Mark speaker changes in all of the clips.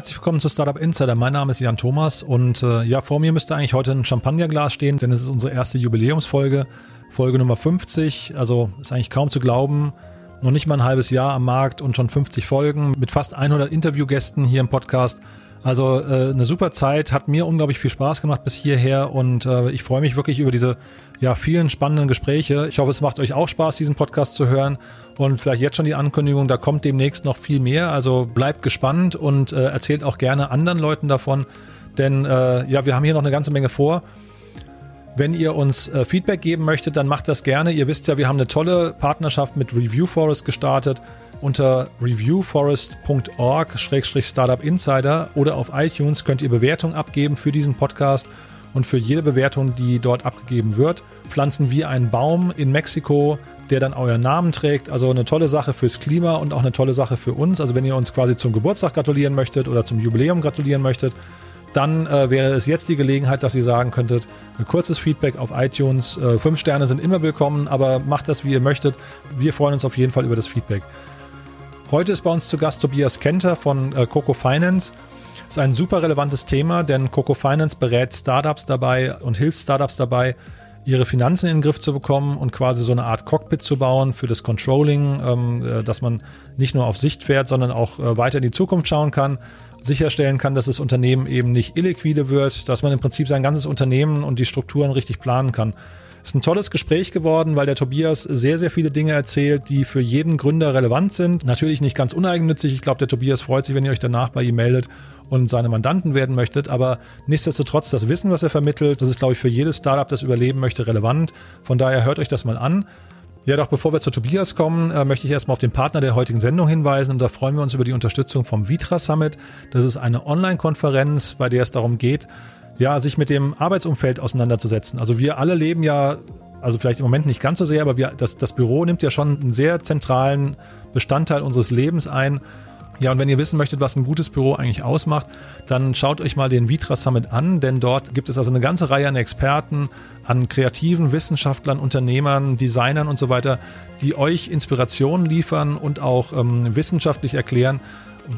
Speaker 1: herzlich willkommen zu Startup Insider. Mein Name ist Jan Thomas und äh, ja, vor mir müsste eigentlich heute ein Champagnerglas stehen, denn es ist unsere erste Jubiläumsfolge, Folge Nummer 50. Also ist eigentlich kaum zu glauben. Noch nicht mal ein halbes Jahr am Markt und schon 50 Folgen mit fast 100 Interviewgästen hier im Podcast. Also äh, eine super Zeit, hat mir unglaublich viel Spaß gemacht bis hierher und äh, ich freue mich wirklich über diese ja, vielen spannenden Gespräche. Ich hoffe, es macht euch auch Spaß, diesen Podcast zu hören und vielleicht jetzt schon die Ankündigung, da kommt demnächst noch viel mehr. Also bleibt gespannt und äh, erzählt auch gerne anderen Leuten davon, denn äh, ja, wir haben hier noch eine ganze Menge vor. Wenn ihr uns äh, Feedback geben möchtet, dann macht das gerne. Ihr wisst ja, wir haben eine tolle Partnerschaft mit Review Forest gestartet. Unter reviewforest.org-startup insider oder auf iTunes könnt ihr Bewertungen abgeben für diesen Podcast. Und für jede Bewertung, die dort abgegeben wird, pflanzen wir einen Baum in Mexiko, der dann euren Namen trägt. Also eine tolle Sache fürs Klima und auch eine tolle Sache für uns. Also wenn ihr uns quasi zum Geburtstag gratulieren möchtet oder zum Jubiläum gratulieren möchtet, dann äh, wäre es jetzt die Gelegenheit, dass ihr sagen könntet, ein kurzes Feedback auf iTunes. Äh, fünf Sterne sind immer willkommen, aber macht das, wie ihr möchtet. Wir freuen uns auf jeden Fall über das Feedback. Heute ist bei uns zu Gast Tobias Kenter von äh, Coco Finance. Das ist ein super relevantes Thema, denn Coco Finance berät Startups dabei und hilft Startups dabei, ihre Finanzen in den Griff zu bekommen und quasi so eine Art Cockpit zu bauen für das Controlling, ähm, äh, dass man nicht nur auf Sicht fährt, sondern auch äh, weiter in die Zukunft schauen kann, sicherstellen kann, dass das Unternehmen eben nicht illiquide wird, dass man im Prinzip sein ganzes Unternehmen und die Strukturen richtig planen kann. Ist ein tolles Gespräch geworden, weil der Tobias sehr, sehr viele Dinge erzählt, die für jeden Gründer relevant sind. Natürlich nicht ganz uneigennützig. Ich glaube, der Tobias freut sich, wenn ihr euch danach bei ihm meldet und seine Mandanten werden möchtet. Aber nichtsdestotrotz, das Wissen, was er vermittelt, das ist, glaube ich, für jedes Startup, das überleben möchte, relevant. Von daher hört euch das mal an. Ja, doch bevor wir zu Tobias kommen, äh, möchte ich erstmal auf den Partner der heutigen Sendung hinweisen. Und da freuen wir uns über die Unterstützung vom Vitra Summit. Das ist eine Online-Konferenz, bei der es darum geht, ja, sich mit dem Arbeitsumfeld auseinanderzusetzen. Also wir alle leben ja, also vielleicht im Moment nicht ganz so sehr, aber wir, das, das Büro nimmt ja schon einen sehr zentralen Bestandteil unseres Lebens ein. Ja, und wenn ihr wissen möchtet, was ein gutes Büro eigentlich ausmacht, dann schaut euch mal den Vitra Summit an, denn dort gibt es also eine ganze Reihe an Experten, an kreativen Wissenschaftlern, Unternehmern, Designern und so weiter, die euch Inspirationen liefern und auch ähm, wissenschaftlich erklären,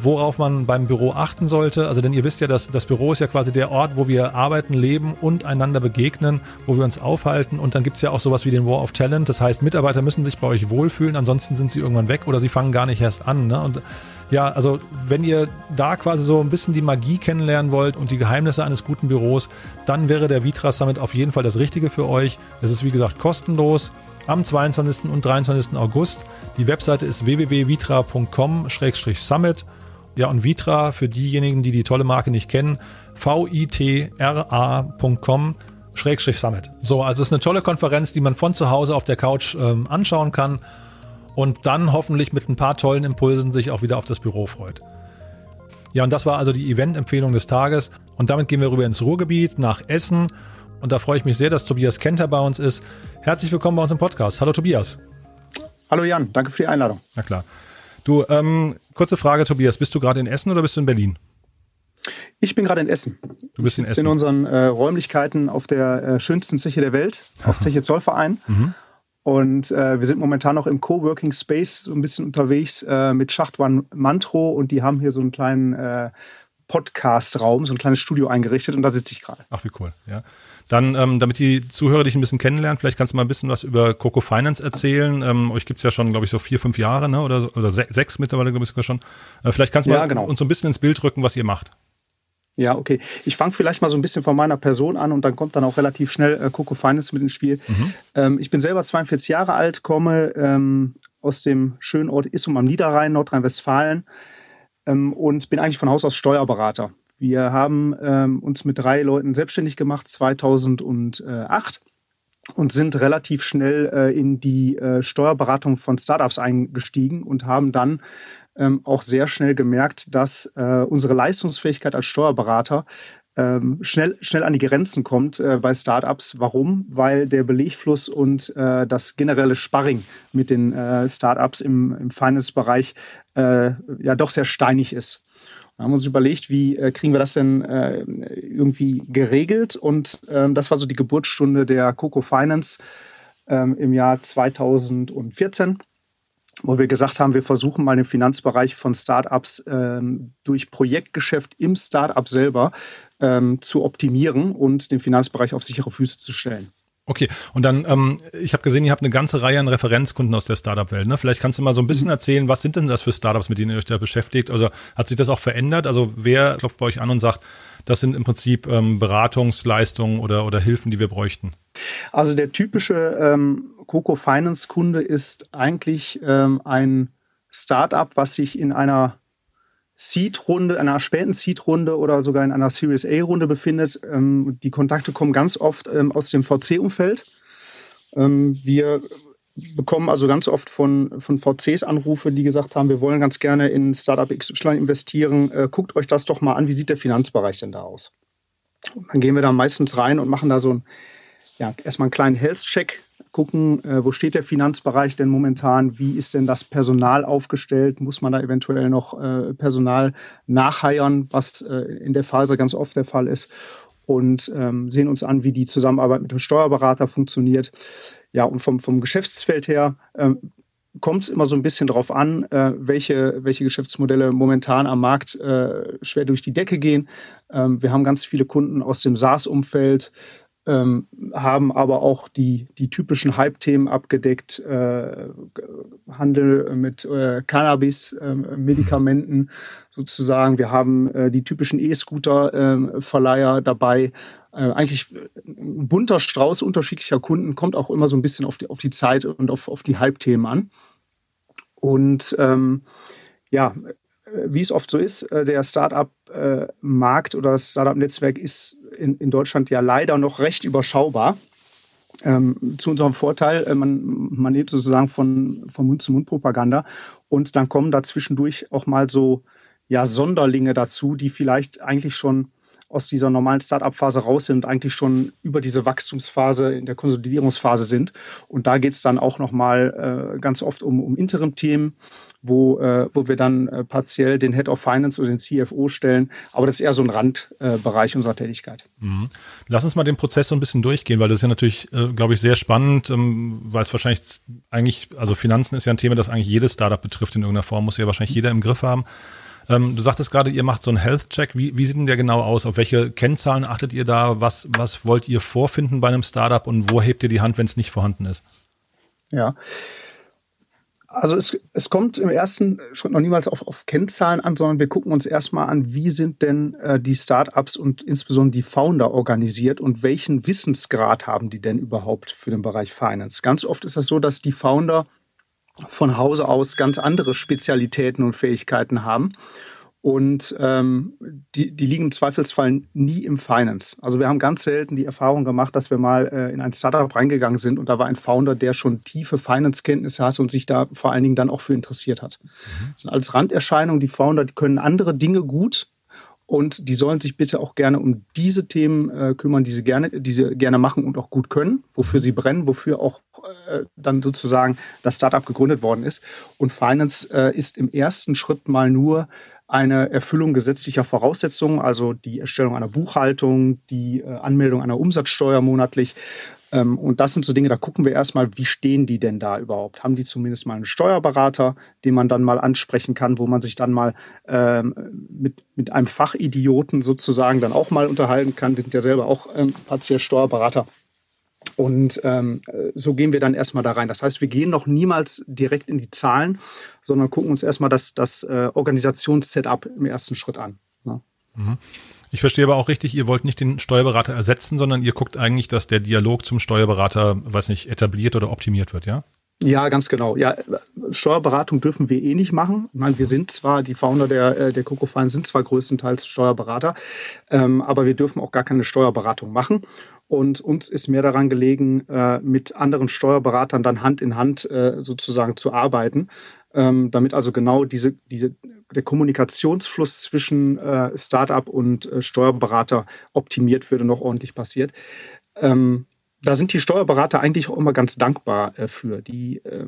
Speaker 1: worauf man beim Büro achten sollte. Also denn ihr wisst ja, dass das Büro ist ja quasi der Ort, wo wir arbeiten, leben und einander begegnen, wo wir uns aufhalten. Und dann gibt es ja auch sowas wie den War of Talent. Das heißt, Mitarbeiter müssen sich bei euch wohlfühlen, ansonsten sind sie irgendwann weg oder sie fangen gar nicht erst an. Ne? Und ja, also wenn ihr da quasi so ein bisschen die Magie kennenlernen wollt und die Geheimnisse eines guten Büros, dann wäre der Vitra Summit auf jeden Fall das Richtige für euch. Es ist wie gesagt kostenlos am 22. und 23. August. Die Webseite ist www.vitra.com-summit. Ja, und Vitra, für diejenigen, die die tolle Marke nicht kennen, vitra.com Schrägstrich Summit. So, also es ist eine tolle Konferenz, die man von zu Hause auf der Couch ähm, anschauen kann und dann hoffentlich mit ein paar tollen Impulsen sich auch wieder auf das Büro freut. Ja, und das war also die Event-Empfehlung des Tages. Und damit gehen wir rüber ins Ruhrgebiet nach Essen. Und da freue ich mich sehr, dass Tobias Kenter bei uns ist. Herzlich willkommen bei uns im Podcast. Hallo Tobias.
Speaker 2: Hallo Jan, danke für die Einladung.
Speaker 1: Na klar. Du, ähm, kurze Frage, Tobias. Bist du gerade in Essen oder bist du in Berlin?
Speaker 2: Ich bin gerade in Essen.
Speaker 1: Du bist in Essen.
Speaker 2: in unseren äh, Räumlichkeiten auf der äh, schönsten Zeche der Welt, auf Zeche Zollverein. Mhm. Und äh, wir sind momentan noch im Coworking Space so ein bisschen unterwegs äh, mit Schachtwan Mantro und die haben hier so einen kleinen äh, Podcast-Raum, so ein kleines Studio eingerichtet und da sitze ich gerade.
Speaker 1: Ach, wie cool, ja. Dann, ähm, damit die Zuhörer dich ein bisschen kennenlernen, vielleicht kannst du mal ein bisschen was über Coco Finance erzählen. Ähm, euch gibt's ja schon, glaube ich, so vier, fünf Jahre, ne? Oder, oder sechs mittlerweile, glaube ich, sogar schon. Äh, vielleicht kannst du ja, mal genau. uns so ein bisschen ins Bild rücken, was ihr macht.
Speaker 2: Ja, okay. Ich fange vielleicht mal so ein bisschen von meiner Person an und dann kommt dann auch relativ schnell äh, Coco Finance mit ins Spiel. Mhm. Ähm, ich bin selber 42 Jahre alt, komme ähm, aus dem schönen Ort Issum am Niederrhein, Nordrhein-Westfalen ähm, und bin eigentlich von Haus aus Steuerberater. Wir haben ähm, uns mit drei Leuten selbstständig gemacht 2008 und sind relativ schnell äh, in die äh, Steuerberatung von Startups eingestiegen und haben dann ähm, auch sehr schnell gemerkt, dass äh, unsere Leistungsfähigkeit als Steuerberater ähm, schnell, schnell an die Grenzen kommt äh, bei Startups. Warum? Weil der Belegfluss und äh, das generelle Sparring mit den äh, Startups im, im Finance-Bereich äh, ja doch sehr steinig ist. Da haben wir uns überlegt, wie äh, kriegen wir das denn äh, irgendwie geregelt? Und ähm, das war so die Geburtsstunde der Coco Finance ähm, im Jahr 2014 wo wir gesagt haben, wir versuchen mal den Finanzbereich von Startups ähm, durch Projektgeschäft im Startup selber ähm, zu optimieren und den Finanzbereich auf sichere Füße zu stellen.
Speaker 1: Okay, und dann, ähm, ich habe gesehen, ihr habt eine ganze Reihe an Referenzkunden aus der Startup-Welt. Ne? Vielleicht kannst du mal so ein bisschen mhm. erzählen, was sind denn das für Startups, mit denen ihr euch da beschäftigt? Also hat sich das auch verändert? Also wer klopft bei euch an und sagt, das sind im Prinzip ähm, Beratungsleistungen oder, oder Hilfen, die wir bräuchten?
Speaker 2: Also der typische ähm, Coco Finance Kunde ist eigentlich ähm, ein Startup, was sich in einer Seed-Runde, einer späten Seed-Runde oder sogar in einer Series A-Runde befindet. Ähm, die Kontakte kommen ganz oft ähm, aus dem VC-Umfeld. Ähm, wir bekommen also ganz oft von, von VCs Anrufe, die gesagt haben, wir wollen ganz gerne in Startup XY investieren. Äh, guckt euch das doch mal an, wie sieht der Finanzbereich denn da aus? Und dann gehen wir da meistens rein und machen da so ein, ja, erstmal einen kleinen Health-Check gucken, äh, wo steht der Finanzbereich denn momentan, wie ist denn das Personal aufgestellt, muss man da eventuell noch äh, Personal nachheiern, was äh, in der Phase ganz oft der Fall ist und ähm, sehen uns an, wie die Zusammenarbeit mit dem Steuerberater funktioniert. Ja, und vom, vom Geschäftsfeld her ähm, kommt es immer so ein bisschen darauf an, äh, welche, welche Geschäftsmodelle momentan am Markt äh, schwer durch die Decke gehen. Ähm, wir haben ganz viele Kunden aus dem SaaS-Umfeld, ähm, haben aber auch die, die typischen Hype-Themen abgedeckt, äh, Handel mit äh, Cannabis-Medikamenten ähm, sozusagen. Wir haben äh, die typischen E-Scooter-Verleiher ähm, dabei. Äh, eigentlich ein bunter Strauß unterschiedlicher Kunden, kommt auch immer so ein bisschen auf die, auf die Zeit und auf, auf die Hype-Themen an. Und ähm, ja, wie es oft so ist, äh, der Startup-Markt oder das Startup-Netzwerk ist in, in Deutschland ja leider noch recht überschaubar. Ähm, zu unserem Vorteil, äh, man, man lebt sozusagen von, von Mund-zu-Mund-Propaganda und dann kommen da zwischendurch auch mal so ja, Sonderlinge dazu, die vielleicht eigentlich schon aus dieser normalen Startup-Phase raus sind und eigentlich schon über diese Wachstumsphase in der Konsolidierungsphase sind. Und da geht es dann auch nochmal äh, ganz oft um, um Interim-Themen, wo, äh, wo wir dann äh, partiell den Head of Finance oder den CFO stellen. Aber das ist eher so ein Randbereich unserer Tätigkeit.
Speaker 1: Mhm. Lass uns mal den Prozess so ein bisschen durchgehen, weil das ist ja natürlich, äh, glaube ich, sehr spannend, ähm, weil es wahrscheinlich eigentlich, also Finanzen ist ja ein Thema, das eigentlich jedes Startup betrifft in irgendeiner Form, muss ja wahrscheinlich jeder im Griff haben. Ähm, du sagtest gerade, ihr macht so einen Health-Check. Wie, wie sieht denn der genau aus? Auf welche Kennzahlen achtet ihr da? Was, was wollt ihr vorfinden bei einem Startup und wo hebt ihr die Hand, wenn es nicht vorhanden ist?
Speaker 2: Ja. Also es, es kommt im ersten Schritt noch niemals auf, auf Kennzahlen an, sondern wir gucken uns erstmal an, wie sind denn äh, die Startups und insbesondere die Founder organisiert und welchen Wissensgrad haben die denn überhaupt für den Bereich Finance. Ganz oft ist es das so, dass die Founder von Hause aus ganz andere Spezialitäten und Fähigkeiten haben. Und ähm, die, die liegen im Zweifelsfall nie im Finance. Also wir haben ganz selten die Erfahrung gemacht, dass wir mal äh, in ein Startup reingegangen sind und da war ein Founder, der schon tiefe Finance-Kenntnisse hatte und sich da vor allen Dingen dann auch für interessiert hat. Mhm. Das sind als Randerscheinung die Founder, die können andere Dinge gut, und die sollen sich bitte auch gerne um diese Themen äh, kümmern, die sie gerne, die sie gerne machen und auch gut können, wofür sie brennen, wofür auch äh, dann sozusagen das Startup gegründet worden ist. Und Finance äh, ist im ersten Schritt mal nur eine Erfüllung gesetzlicher Voraussetzungen, also die Erstellung einer Buchhaltung, die äh, Anmeldung einer Umsatzsteuer monatlich, ähm, und das sind so Dinge, da gucken wir erstmal, wie stehen die denn da überhaupt? Haben die zumindest mal einen Steuerberater, den man dann mal ansprechen kann, wo man sich dann mal ähm, mit, mit einem Fachidioten sozusagen dann auch mal unterhalten kann. Wir sind ja selber auch ähm, partiell Steuerberater. Und ähm, so gehen wir dann erstmal da rein. Das heißt, wir gehen noch niemals direkt in die Zahlen, sondern gucken uns erstmal das, das äh, Organisationssetup im ersten Schritt an.
Speaker 1: Ne? Mhm. Ich verstehe aber auch richtig, ihr wollt nicht den Steuerberater ersetzen, sondern ihr guckt eigentlich, dass der Dialog zum Steuerberater, weiß nicht, etabliert oder optimiert wird, ja?
Speaker 2: Ja, ganz genau. Ja, Steuerberatung dürfen wir eh nicht machen. Ich meine, wir sind zwar, die Founder der, äh, der Coco Fine sind zwar größtenteils Steuerberater, ähm, aber wir dürfen auch gar keine Steuerberatung machen. Und uns ist mehr daran gelegen, äh, mit anderen Steuerberatern dann Hand in Hand äh, sozusagen zu arbeiten, ähm, damit also genau diese, diese, der Kommunikationsfluss zwischen äh, Startup und äh, Steuerberater optimiert wird und noch ordentlich passiert. Ähm, da sind die Steuerberater eigentlich auch immer ganz dankbar äh, für. Die äh,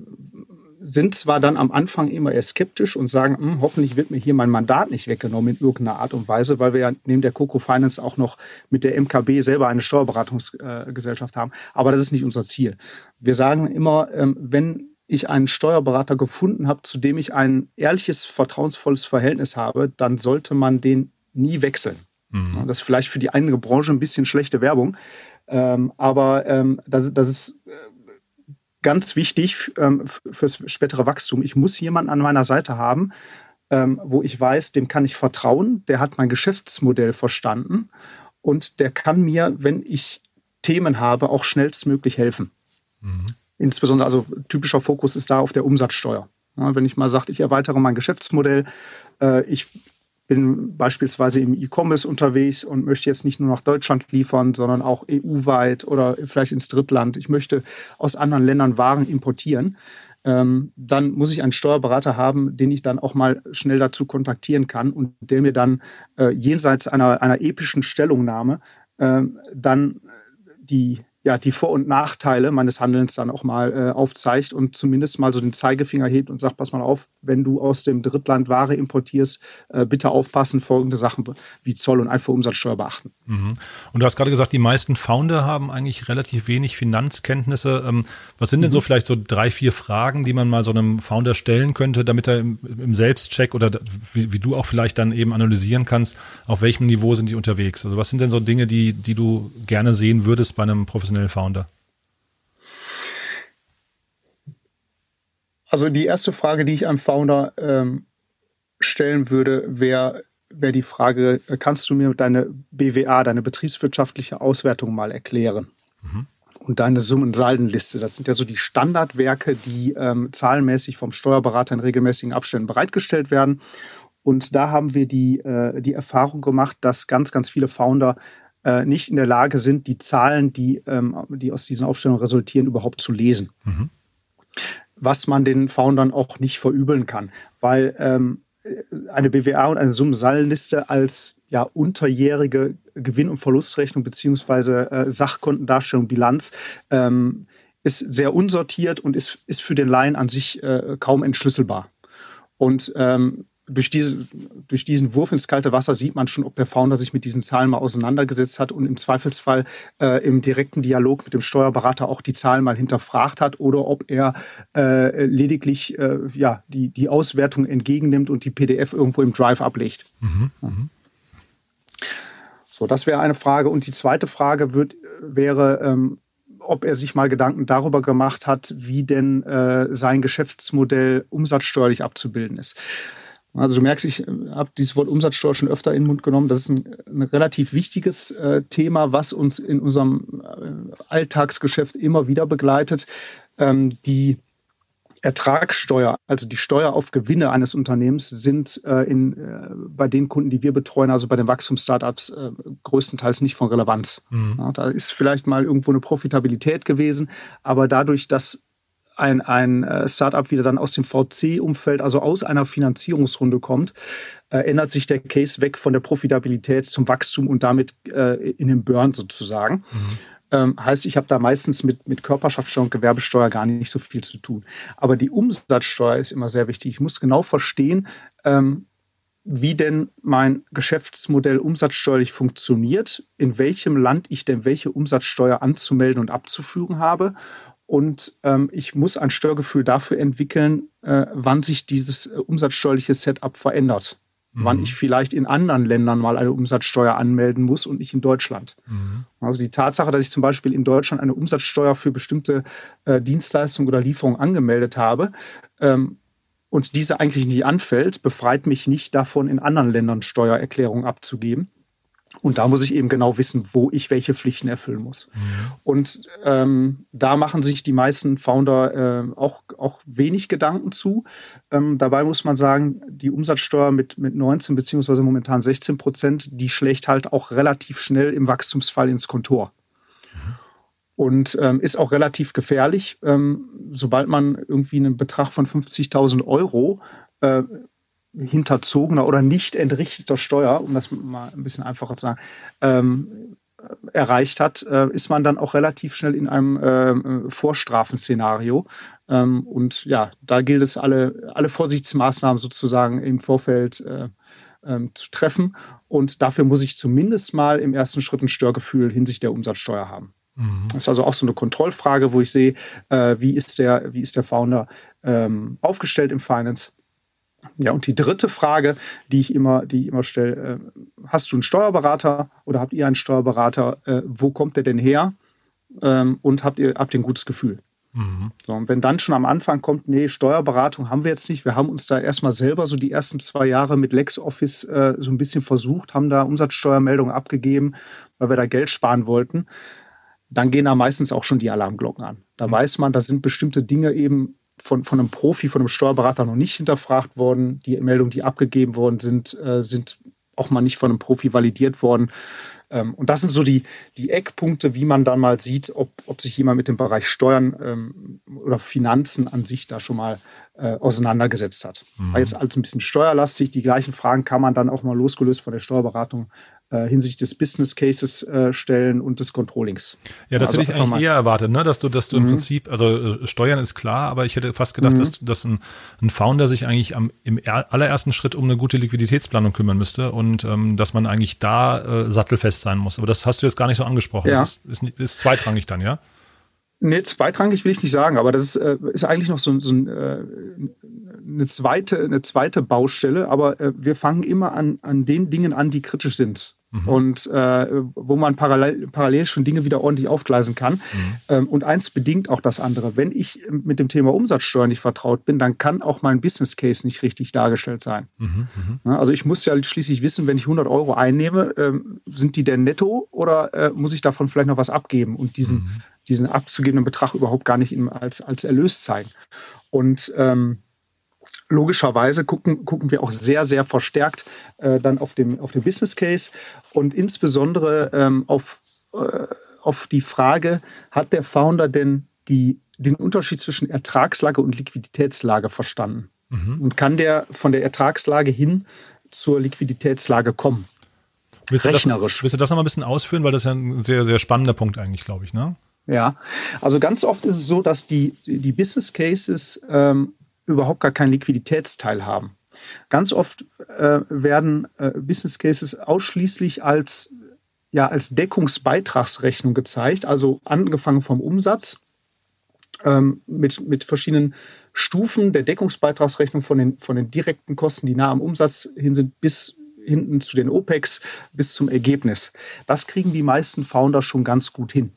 Speaker 2: sind zwar dann am Anfang immer eher skeptisch und sagen, hm, hoffentlich wird mir hier mein Mandat nicht weggenommen in irgendeiner Art und Weise, weil wir ja neben der Coco Finance auch noch mit der MKB selber eine Steuerberatungsgesellschaft haben. Aber das ist nicht unser Ziel. Wir sagen immer, ähm, wenn ich einen Steuerberater gefunden habe, zu dem ich ein ehrliches, vertrauensvolles Verhältnis habe, dann sollte man den nie wechseln. Mhm. Das ist vielleicht für die eigene Branche ein bisschen schlechte Werbung, ähm, aber ähm, das, das ist äh, ganz wichtig ähm, fürs spätere Wachstum. Ich muss jemanden an meiner Seite haben, ähm, wo ich weiß, dem kann ich vertrauen, der hat mein Geschäftsmodell verstanden und der kann mir, wenn ich Themen habe, auch schnellstmöglich helfen. Mhm. Insbesondere, also typischer Fokus ist da auf der Umsatzsteuer. Ja, wenn ich mal sage, ich erweitere mein Geschäftsmodell, äh, ich bin beispielsweise im E-Commerce unterwegs und möchte jetzt nicht nur nach Deutschland liefern, sondern auch EU-weit oder vielleicht ins Drittland. Ich möchte aus anderen Ländern Waren importieren. Ähm, dann muss ich einen Steuerberater haben, den ich dann auch mal schnell dazu kontaktieren kann und der mir dann äh, jenseits einer, einer epischen Stellungnahme äh, dann die ja, die Vor- und Nachteile meines Handelns dann auch mal äh, aufzeigt und zumindest mal so den Zeigefinger hebt und sagt, pass mal auf, wenn du aus dem Drittland Ware importierst, äh, bitte aufpassen, folgende Sachen wie Zoll und Einfuhrumsatzsteuer beachten.
Speaker 1: Mhm. Und du hast gerade gesagt, die meisten Founder haben eigentlich relativ wenig Finanzkenntnisse. Ähm, was sind denn so mhm. vielleicht so drei, vier Fragen, die man mal so einem Founder stellen könnte, damit er im, im Selbstcheck oder wie, wie, du auch vielleicht dann eben analysieren kannst, auf welchem Niveau sind die unterwegs? Also was sind denn so Dinge, die, die du gerne sehen würdest bei einem professionellen Professional Founder?
Speaker 2: Also die erste Frage, die ich einem Founder ähm, stellen würde, wäre wär die Frage, kannst du mir deine BWA, deine betriebswirtschaftliche Auswertung mal erklären? Mhm. Und deine Summensaldenliste, das sind ja so die Standardwerke, die ähm, zahlenmäßig vom Steuerberater in regelmäßigen Abständen bereitgestellt werden. Und da haben wir die, äh, die Erfahrung gemacht, dass ganz, ganz viele Founder äh, nicht in der Lage sind, die Zahlen, die, ähm, die aus diesen Aufstellungen resultieren, überhaupt zu lesen. Mhm. Was man den Foundern auch nicht verübeln kann, weil ähm, eine BWA und eine Summensallenliste als ja, unterjährige Gewinn- und Verlustrechnung beziehungsweise äh, Sachkontendarstellung, Bilanz ähm, ist sehr unsortiert und ist, ist für den Laien an sich äh, kaum entschlüsselbar. Und ähm, durch, diese, durch diesen Wurf ins kalte Wasser sieht man schon, ob der Founder sich mit diesen Zahlen mal auseinandergesetzt hat und im Zweifelsfall äh, im direkten Dialog mit dem Steuerberater auch die Zahlen mal hinterfragt hat oder ob er äh, lediglich äh, ja, die, die Auswertung entgegennimmt und die PDF irgendwo im Drive ablegt. Mhm, mhm. So, das wäre eine Frage. Und die zweite Frage wird, wäre, ähm, ob er sich mal Gedanken darüber gemacht hat, wie denn äh, sein Geschäftsmodell umsatzsteuerlich abzubilden ist. Also du merkst, ich habe dieses Wort Umsatzsteuer schon öfter in den Mund genommen. Das ist ein, ein relativ wichtiges äh, Thema, was uns in unserem äh, Alltagsgeschäft immer wieder begleitet. Ähm, die Ertragssteuer, also die Steuer auf Gewinne eines Unternehmens, sind äh, in, äh, bei den Kunden, die wir betreuen, also bei den Wachstumsstartups, äh, größtenteils nicht von Relevanz. Mhm. Ja, da ist vielleicht mal irgendwo eine Profitabilität gewesen, aber dadurch, dass ein, ein äh, Startup wieder dann aus dem VC-Umfeld, also aus einer Finanzierungsrunde kommt, äh, ändert sich der Case weg von der Profitabilität zum Wachstum und damit äh, in den Burn sozusagen. Mhm. Ähm, heißt, ich habe da meistens mit, mit Körperschaftssteuer und Gewerbesteuer gar nicht so viel zu tun. Aber die Umsatzsteuer ist immer sehr wichtig. Ich muss genau verstehen, ähm, wie denn mein Geschäftsmodell umsatzsteuerlich funktioniert, in welchem Land ich denn welche Umsatzsteuer anzumelden und abzuführen habe und ähm, ich muss ein Störgefühl dafür entwickeln, äh, wann sich dieses äh, umsatzsteuerliche Setup verändert. Mhm. Wann ich vielleicht in anderen Ländern mal eine Umsatzsteuer anmelden muss und nicht in Deutschland. Mhm. Also die Tatsache, dass ich zum Beispiel in Deutschland eine Umsatzsteuer für bestimmte äh, Dienstleistungen oder Lieferungen angemeldet habe, ähm, und diese eigentlich nicht anfällt, befreit mich nicht davon, in anderen Ländern Steuererklärungen abzugeben. Und da muss ich eben genau wissen, wo ich welche Pflichten erfüllen muss. Mhm. Und ähm, da machen sich die meisten Founder äh, auch, auch wenig Gedanken zu. Ähm, dabei muss man sagen, die Umsatzsteuer mit, mit 19 beziehungsweise momentan 16 Prozent, die schlägt halt auch relativ schnell im Wachstumsfall ins Kontor. Mhm. Und ähm, ist auch relativ gefährlich, ähm, sobald man irgendwie einen Betrag von 50.000 Euro äh, hinterzogener oder nicht entrichteter Steuer, um das mal ein bisschen einfacher zu sagen, ähm, erreicht hat, äh, ist man dann auch relativ schnell in einem äh, Vorstrafenszenario. Ähm, und ja, da gilt es, alle, alle Vorsichtsmaßnahmen sozusagen im Vorfeld äh, ähm, zu treffen. Und dafür muss ich zumindest mal im ersten Schritt ein Störgefühl hinsichtlich der Umsatzsteuer haben. Mhm. Das ist also auch so eine Kontrollfrage, wo ich sehe, äh, wie ist der, wie ist der Founder ähm, aufgestellt im Finance. Ja, und die dritte Frage, die ich immer, die ich immer stelle, äh, hast du einen Steuerberater oder habt ihr einen Steuerberater? Äh, wo kommt der denn her? Ähm, und habt ihr, habt ihr ein gutes Gefühl? Mhm. So, und wenn dann schon am Anfang kommt, nee, Steuerberatung haben wir jetzt nicht. Wir haben uns da erstmal selber so die ersten zwei Jahre mit LexOffice äh, so ein bisschen versucht, haben da Umsatzsteuermeldungen abgegeben, weil wir da Geld sparen wollten. Dann gehen da meistens auch schon die Alarmglocken an. Da mhm. weiß man, da sind bestimmte Dinge eben von, von einem Profi, von einem Steuerberater noch nicht hinterfragt worden. Die Meldungen, die abgegeben worden sind, äh, sind auch mal nicht von einem Profi validiert worden. Ähm, und das sind so die, die Eckpunkte, wie man dann mal sieht, ob, ob sich jemand mit dem Bereich Steuern ähm, oder Finanzen an sich da schon mal äh, auseinandergesetzt hat. Mhm. War jetzt alles ein bisschen steuerlastig. Die gleichen Fragen kann man dann auch mal losgelöst von der Steuerberatung äh, hinsichtlich des Business Cases äh, stellen und des Controllings.
Speaker 1: Ja, das also hätte ich eigentlich eher erwartet, ne? dass du, dass du mhm. im Prinzip, also äh, Steuern ist klar, aber ich hätte fast gedacht, mhm. dass, dass ein, ein Founder sich eigentlich am, im allerersten Schritt um eine gute Liquiditätsplanung kümmern müsste und ähm, dass man eigentlich da äh, sattelfest sein muss. Aber das hast du jetzt gar nicht so angesprochen. Ja. Das ist, ist, ist zweitrangig dann, ja?
Speaker 2: Nee, zweitrangig will ich nicht sagen, aber das ist, äh, ist eigentlich noch so, so ein, äh, eine, zweite, eine zweite Baustelle. Aber äh, wir fangen immer an, an den Dingen an, die kritisch sind. Mhm. Und äh, wo man parallel, parallel schon Dinge wieder ordentlich aufgleisen kann. Mhm. Ähm, und eins bedingt auch das andere. Wenn ich mit dem Thema Umsatzsteuer nicht vertraut bin, dann kann auch mein Business Case nicht richtig dargestellt sein. Mhm. mhm. Also ich muss ja schließlich wissen, wenn ich 100 Euro einnehme, ähm, sind die denn netto oder äh, muss ich davon vielleicht noch was abgeben und diesen, mhm. diesen abzugebenden Betrag überhaupt gar nicht als, als Erlös zeigen? Und ähm, logischerweise gucken, gucken wir auch sehr, sehr verstärkt äh, dann auf dem, auf dem Business Case und insbesondere ähm, auf, äh, auf die Frage, hat der Founder denn die, den Unterschied zwischen Ertragslage und Liquiditätslage verstanden? Mhm. Und kann der von der Ertragslage hin zur Liquiditätslage kommen?
Speaker 1: Willst Rechnerisch. Du das, willst du das noch mal ein bisschen ausführen, weil das ist ja ein sehr, sehr spannender Punkt eigentlich, glaube ich, ne?
Speaker 2: Ja, also ganz oft ist es so, dass die, die Business Cases ähm, überhaupt gar keinen Liquiditätsteil haben. Ganz oft äh, werden äh, Business Cases ausschließlich als, ja, als Deckungsbeitragsrechnung gezeigt, also angefangen vom Umsatz ähm, mit, mit verschiedenen Stufen der Deckungsbeitragsrechnung von den, von den direkten Kosten, die nah am Umsatz hin sind, bis hinten zu den OPEX, bis zum Ergebnis. Das kriegen die meisten Founder schon ganz gut hin.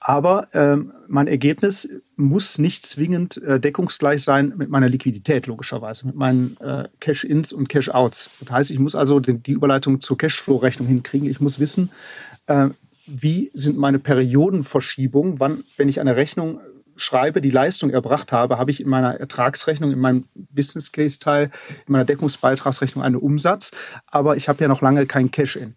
Speaker 2: Aber ähm, mein Ergebnis muss nicht zwingend äh, deckungsgleich sein mit meiner Liquidität, logischerweise, mit meinen äh, Cash-Ins und Cash-Outs. Das heißt, ich muss also die, die Überleitung zur Cashflow-Rechnung hinkriegen. Ich muss wissen, äh, wie sind meine Periodenverschiebungen, wann, wenn ich eine Rechnung schreibe, die Leistung erbracht habe, habe ich in meiner Ertragsrechnung, in meinem Business Case Teil, in meiner Deckungsbeitragsrechnung einen Umsatz, aber ich habe ja noch lange kein Cash-In.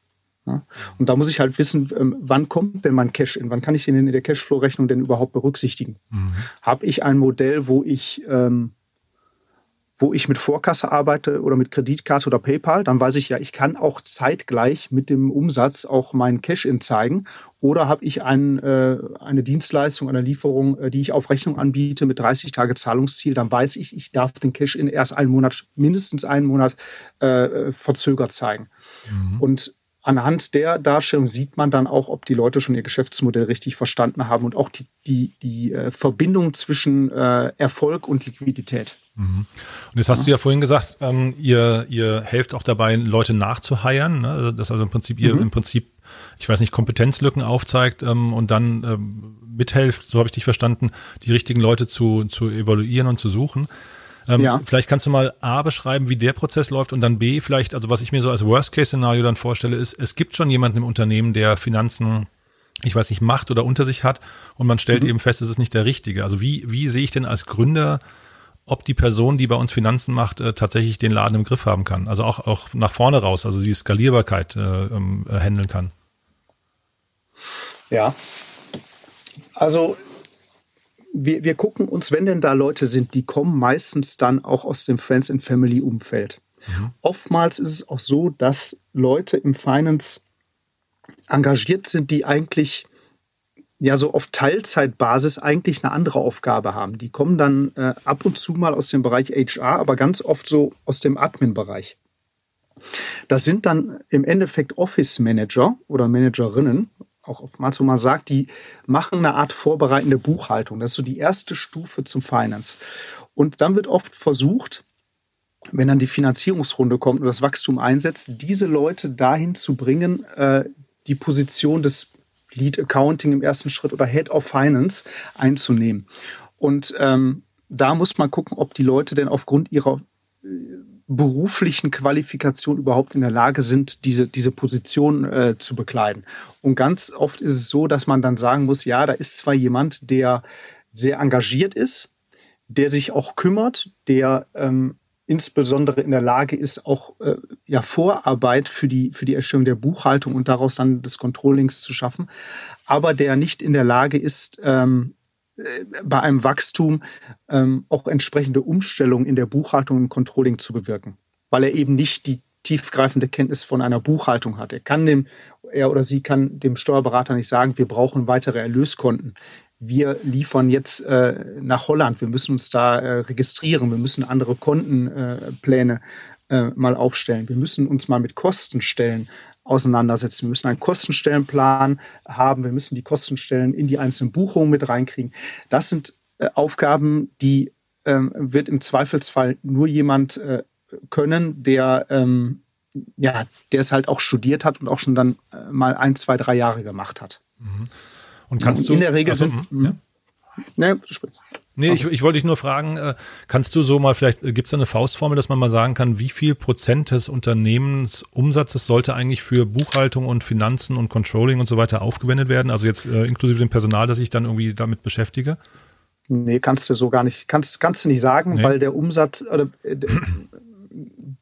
Speaker 2: Und da muss ich halt wissen, ähm, wann kommt denn mein Cash in? Wann kann ich den in der Cashflow-Rechnung denn überhaupt berücksichtigen? Mhm. Habe ich ein Modell, wo ich, ähm, wo ich mit Vorkasse arbeite oder mit Kreditkarte oder PayPal, dann weiß ich ja, ich kann auch zeitgleich mit dem Umsatz auch meinen Cash-in zeigen. Oder habe ich ein, äh, eine Dienstleistung, eine Lieferung, äh, die ich auf Rechnung anbiete mit 30 Tage Zahlungsziel, dann weiß ich, ich darf den Cash-in erst einen Monat, mindestens einen Monat äh, verzögert zeigen. Mhm. Und anhand der Darstellung sieht man dann auch, ob die Leute schon ihr Geschäftsmodell richtig verstanden haben und auch die, die, die äh, Verbindung zwischen äh, Erfolg und Liquidität.
Speaker 1: Mhm. Und jetzt hast ja. du ja vorhin gesagt, ähm, ihr, ihr helft auch dabei, Leute nachzuheiern. Ne? Also, dass also im Prinzip ihr mhm. im Prinzip, ich weiß nicht, Kompetenzlücken aufzeigt ähm, und dann ähm, mithelft, so habe ich dich verstanden, die richtigen Leute zu, zu evaluieren und zu suchen. Ähm, ja. Vielleicht kannst du mal A beschreiben, wie der Prozess läuft und dann B vielleicht, also was ich mir so als Worst-Case-Szenario dann vorstelle, ist, es gibt schon jemanden im Unternehmen, der Finanzen ich weiß nicht, macht oder unter sich hat und man stellt mhm. eben fest, es ist nicht der Richtige. Also wie, wie sehe ich denn als Gründer, ob die Person, die bei uns Finanzen macht, äh, tatsächlich den Laden im Griff haben kann? Also auch, auch nach vorne raus, also die Skalierbarkeit äh, ähm, äh, handeln kann.
Speaker 2: Ja. Also wir, wir gucken uns, wenn denn da Leute sind, die kommen meistens dann auch aus dem Friends and Family Umfeld. Mhm. Oftmals ist es auch so, dass Leute im Finance engagiert sind, die eigentlich ja so auf Teilzeitbasis eigentlich eine andere Aufgabe haben. Die kommen dann äh, ab und zu mal aus dem Bereich HR, aber ganz oft so aus dem Admin-Bereich. Das sind dann im Endeffekt Office Manager oder Managerinnen auch wo man sagt, die machen eine Art vorbereitende Buchhaltung. Das ist so die erste Stufe zum Finance. Und dann wird oft versucht, wenn dann die Finanzierungsrunde kommt und das Wachstum einsetzt, diese Leute dahin zu bringen, äh, die Position des Lead Accounting im ersten Schritt oder Head of Finance einzunehmen. Und ähm, da muss man gucken, ob die Leute denn aufgrund ihrer äh, beruflichen Qualifikation überhaupt in der Lage sind, diese, diese Position äh, zu bekleiden. Und ganz oft ist es so, dass man dann sagen muss, ja, da ist zwar jemand, der sehr engagiert ist, der sich auch kümmert, der ähm, insbesondere in der Lage ist, auch äh, ja, Vorarbeit für die, für die Erstellung der Buchhaltung und daraus dann des Controllings zu schaffen, aber der nicht in der Lage ist, ähm, bei einem Wachstum ähm, auch entsprechende Umstellungen in der Buchhaltung und Controlling zu bewirken, weil er eben nicht die tiefgreifende Kenntnis von einer Buchhaltung hat. Er kann dem, er oder sie kann dem Steuerberater nicht sagen, wir brauchen weitere Erlöskonten. Wir liefern jetzt äh, nach Holland, wir müssen uns da äh, registrieren, wir müssen andere Kontenpläne äh, mal aufstellen, wir müssen uns mal mit Kostenstellen auseinandersetzen. Wir müssen einen Kostenstellenplan haben. Wir müssen die Kostenstellen in die einzelnen Buchungen mit reinkriegen. Das sind äh, Aufgaben, die ähm, wird im Zweifelsfall nur jemand äh, können, der ähm, ja, der es halt auch studiert hat und auch schon dann äh, mal ein, zwei, drei Jahre gemacht hat.
Speaker 1: Mhm. Und kannst du
Speaker 2: in der Regel also, sind, ja?
Speaker 1: Ne, Nee, ich, ich wollte dich nur fragen, äh, kannst du so mal vielleicht, äh, gibt es da eine Faustformel, dass man mal sagen kann, wie viel Prozent des Unternehmensumsatzes sollte eigentlich für Buchhaltung und Finanzen und Controlling und so weiter aufgewendet werden? Also jetzt äh, inklusive dem Personal, das ich dann irgendwie damit beschäftige?
Speaker 2: Nee, kannst du so gar nicht, kannst, kannst du nicht sagen, nee. weil der Umsatz, oder, äh,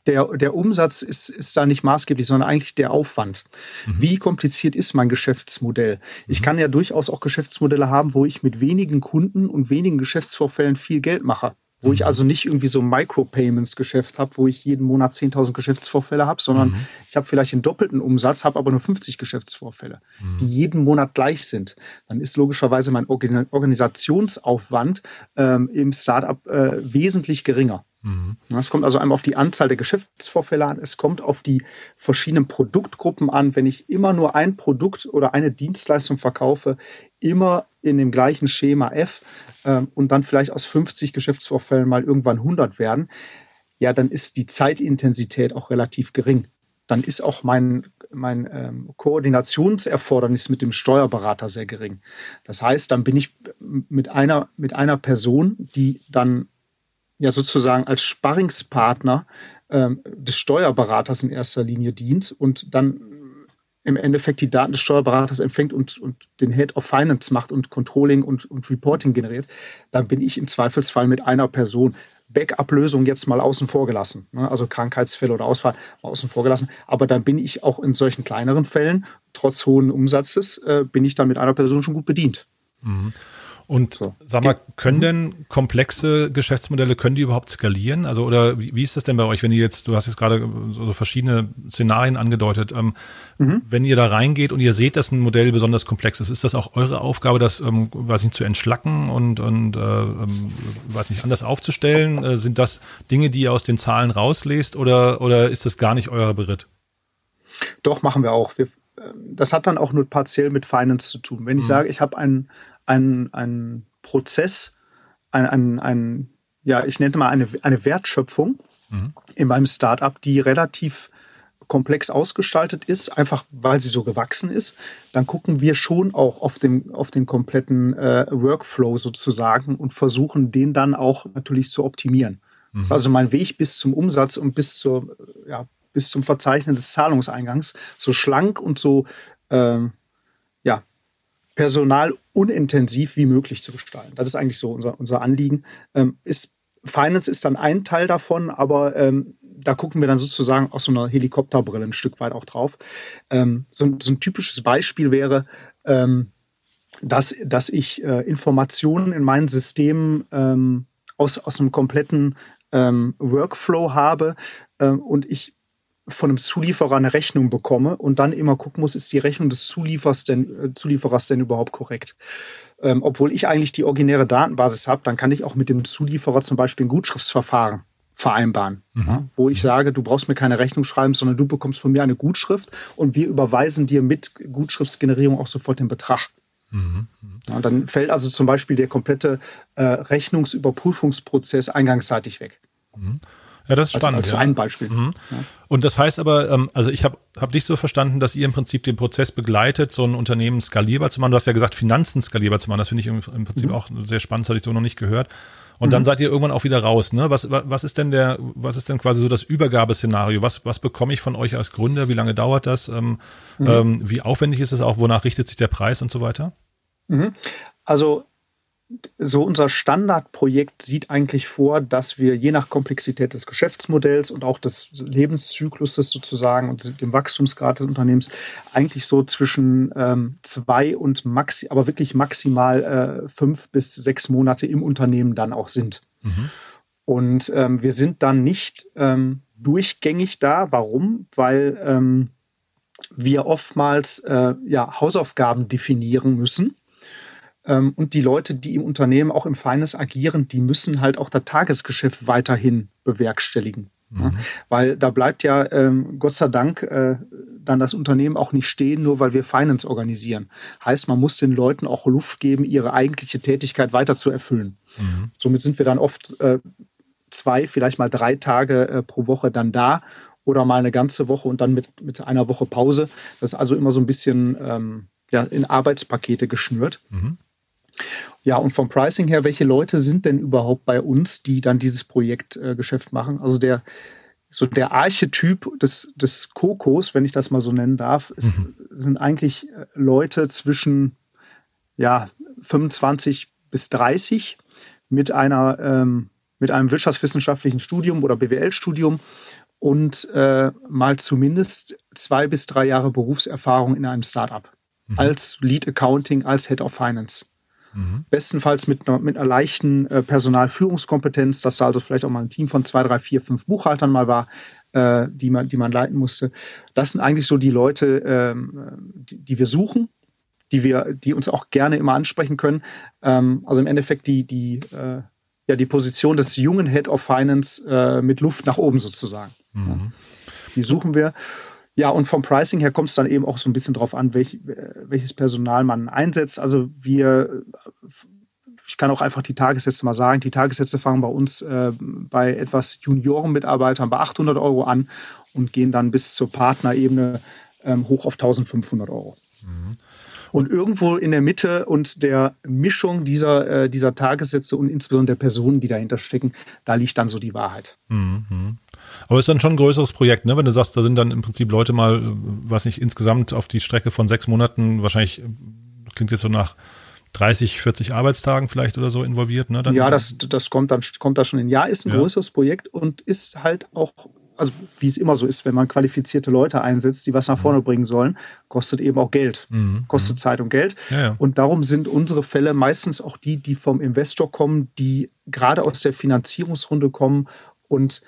Speaker 2: der, der Umsatz ist, ist da nicht maßgeblich, sondern eigentlich der Aufwand. Mhm. Wie kompliziert ist mein Geschäftsmodell? Ich mhm. kann ja durchaus auch Geschäftsmodelle haben, wo ich mit wenigen Kunden und wenigen Geschäftsvorfällen viel Geld mache. Wo ich mhm. also nicht irgendwie so Micropayments-Geschäft habe, wo ich jeden Monat 10.000 Geschäftsvorfälle habe, sondern mhm. ich habe vielleicht einen doppelten Umsatz, habe aber nur 50 Geschäftsvorfälle, mhm. die jeden Monat gleich sind. Dann ist logischerweise mein Organisationsaufwand ähm, im Startup äh, wesentlich geringer. Mhm. Es kommt also einmal auf die Anzahl der Geschäftsvorfälle an, es kommt auf die verschiedenen Produktgruppen an. Wenn ich immer nur ein Produkt oder eine Dienstleistung verkaufe, immer in dem gleichen Schema F äh, und dann vielleicht aus 50 Geschäftsvorfällen mal irgendwann 100 werden, ja, dann ist die Zeitintensität auch relativ gering. Dann ist auch mein, mein ähm, Koordinationserfordernis mit dem Steuerberater sehr gering. Das heißt, dann bin ich mit einer, mit einer Person, die dann ja sozusagen als Sparringspartner ähm, des Steuerberaters in erster Linie dient und dann im Endeffekt die Daten des Steuerberaters empfängt und, und den Head of Finance macht und Controlling und, und Reporting generiert, dann bin ich im Zweifelsfall mit einer Person. Backup-Lösung jetzt mal außen vor gelassen, ne? also Krankheitsfälle oder Ausfall außen vor gelassen. Aber dann bin ich auch in solchen kleineren Fällen, trotz hohen Umsatzes, äh, bin ich dann mit einer Person schon gut bedient.
Speaker 1: Mhm. Und so. sag mal, können denn komplexe Geschäftsmodelle, können die überhaupt skalieren? Also, oder wie, wie ist das denn bei euch, wenn ihr jetzt, du hast jetzt gerade so verschiedene Szenarien angedeutet, ähm, mhm. wenn ihr da reingeht und ihr seht, dass ein Modell besonders komplex ist, ist das auch eure Aufgabe, das, ähm, weiß nicht, zu entschlacken und, und äh, ähm, weiß nicht, anders aufzustellen? Äh, sind das Dinge, die ihr aus den Zahlen rauslest oder, oder ist das gar nicht euer Beritt?
Speaker 2: Doch, machen wir auch. Wir, äh, das hat dann auch nur partiell mit Finance zu tun. Wenn ich mhm. sage, ich habe einen ein, ein Prozess, ein, ein, ein, ja, ich nenne mal eine, eine Wertschöpfung mhm. in meinem Startup, die relativ komplex ausgestaltet ist, einfach weil sie so gewachsen ist, dann gucken wir schon auch auf den, auf den kompletten äh, Workflow sozusagen und versuchen den dann auch natürlich zu optimieren. Mhm. Das ist also mein Weg bis zum Umsatz und bis zur, ja, bis zum Verzeichnen des Zahlungseingangs so schlank und so ja, personalunintensiv wie möglich zu gestalten. Das ist eigentlich so unser, unser Anliegen. Ähm, ist, Finance ist dann ein Teil davon, aber ähm, da gucken wir dann sozusagen aus so einer Helikopterbrille ein Stück weit auch drauf. Ähm, so, so, ein typisches Beispiel wäre, ähm, dass, dass ich äh, Informationen in meinen Systemen ähm, aus, aus einem kompletten ähm, Workflow habe und ich von einem Zulieferer eine Rechnung bekomme und dann immer gucken muss, ist die Rechnung des Zuliefers denn, äh, Zulieferers denn überhaupt korrekt? Ähm, obwohl ich eigentlich die originäre Datenbasis habe, dann kann ich auch mit dem Zulieferer zum Beispiel ein Gutschriftsverfahren vereinbaren, mhm. ja, wo ich sage, du brauchst mir keine Rechnung schreiben, sondern du bekommst von mir eine Gutschrift und wir überweisen dir mit Gutschriftsgenerierung auch sofort den Betrag. Mhm. Ja, dann fällt also zum Beispiel der komplette äh, Rechnungsüberprüfungsprozess eingangsseitig weg.
Speaker 1: Mhm. Ja, das ist
Speaker 2: als,
Speaker 1: spannend.
Speaker 2: Als
Speaker 1: ja.
Speaker 2: ein Beispiel.
Speaker 1: Mhm. Ja. Und das heißt aber, ähm, also ich habe hab dich so verstanden, dass ihr im Prinzip den Prozess begleitet, so ein Unternehmen skalierbar zu machen. Du hast ja gesagt, Finanzen skalierbar zu machen. Das finde ich im, im Prinzip mhm. auch sehr spannend, das hatte ich so noch nicht gehört. Und mhm. dann seid ihr irgendwann auch wieder raus. Ne? Was, was ist denn der, was ist denn quasi so das Übergabeszenario? Was, was bekomme ich von euch als Gründer? Wie lange dauert das? Ähm, mhm. ähm, wie aufwendig ist es auch? Wonach richtet sich der Preis und so weiter?
Speaker 2: Mhm. Also so unser Standardprojekt sieht eigentlich vor, dass wir je nach Komplexität des Geschäftsmodells und auch des Lebenszykluses sozusagen und dem Wachstumsgrad des Unternehmens eigentlich so zwischen ähm, zwei und maxi, aber wirklich maximal äh, fünf bis sechs Monate im Unternehmen dann auch sind. Mhm. Und ähm, wir sind dann nicht ähm, durchgängig da. Warum? Weil ähm, wir oftmals äh, ja, Hausaufgaben definieren müssen und die Leute, die im Unternehmen auch im Finance agieren, die müssen halt auch das Tagesgeschäft weiterhin bewerkstelligen. Mhm. Ja, weil da bleibt ja ähm, Gott sei Dank äh, dann das Unternehmen auch nicht stehen, nur weil wir Finance organisieren. Heißt, man muss den Leuten auch Luft geben, ihre eigentliche Tätigkeit weiter zu erfüllen. Mhm. Somit sind wir dann oft äh, zwei, vielleicht mal drei Tage äh, pro Woche dann da oder mal eine ganze Woche und dann mit, mit einer Woche Pause. Das ist also immer so ein bisschen ähm, ja, in Arbeitspakete geschnürt. Mhm. Ja, und vom Pricing her, welche Leute sind denn überhaupt bei uns, die dann dieses Projektgeschäft äh, machen? Also der, so der Archetyp des, des Kokos, wenn ich das mal so nennen darf, ist, mhm. sind eigentlich äh, Leute zwischen ja, 25 bis 30 mit einer ähm, mit einem wirtschaftswissenschaftlichen Studium oder BWL-Studium und äh, mal zumindest zwei bis drei Jahre Berufserfahrung in einem Startup mhm. als Lead Accounting, als Head of Finance. Mhm. Bestenfalls mit einer, mit einer leichten äh, Personalführungskompetenz, dass da also vielleicht auch mal ein Team von zwei, drei, vier, fünf Buchhaltern mal war, äh, die, man, die man leiten musste. Das sind eigentlich so die Leute, ähm, die, die wir suchen, die wir, die uns auch gerne immer ansprechen können. Ähm, also im Endeffekt die, die, äh, ja, die Position des jungen Head of Finance äh, mit Luft nach oben sozusagen. Mhm. Ja. Die suchen wir. Ja, und vom Pricing her kommt es dann eben auch so ein bisschen drauf an, welch, welches Personal man einsetzt. Also wir, ich kann auch einfach die Tagessätze mal sagen. Die Tagessätze fangen bei uns äh, bei etwas Junioren-Mitarbeitern bei 800 Euro an und gehen dann bis zur Partnerebene ähm, hoch auf 1500 Euro. Mhm. Und irgendwo in der Mitte und der Mischung dieser, äh, dieser Tagessätze und insbesondere der Personen, die dahinter stecken, da liegt dann so die Wahrheit.
Speaker 1: Mhm. Aber es ist dann schon ein größeres Projekt, ne? Wenn du sagst, da sind dann im Prinzip Leute mal, was nicht, insgesamt auf die Strecke von sechs Monaten, wahrscheinlich klingt jetzt so nach 30, 40 Arbeitstagen vielleicht oder so involviert, ne?
Speaker 2: Dann ja, das, das kommt dann, kommt da schon in. Ja, ist ein ja. größeres Projekt und ist halt auch also wie es immer so ist, wenn man qualifizierte Leute einsetzt, die was nach vorne mhm. bringen sollen, kostet eben auch Geld. Mhm. Kostet mhm. Zeit und Geld. Ja, ja. Und darum sind unsere Fälle meistens auch die, die vom Investor kommen, die gerade aus der Finanzierungsrunde kommen und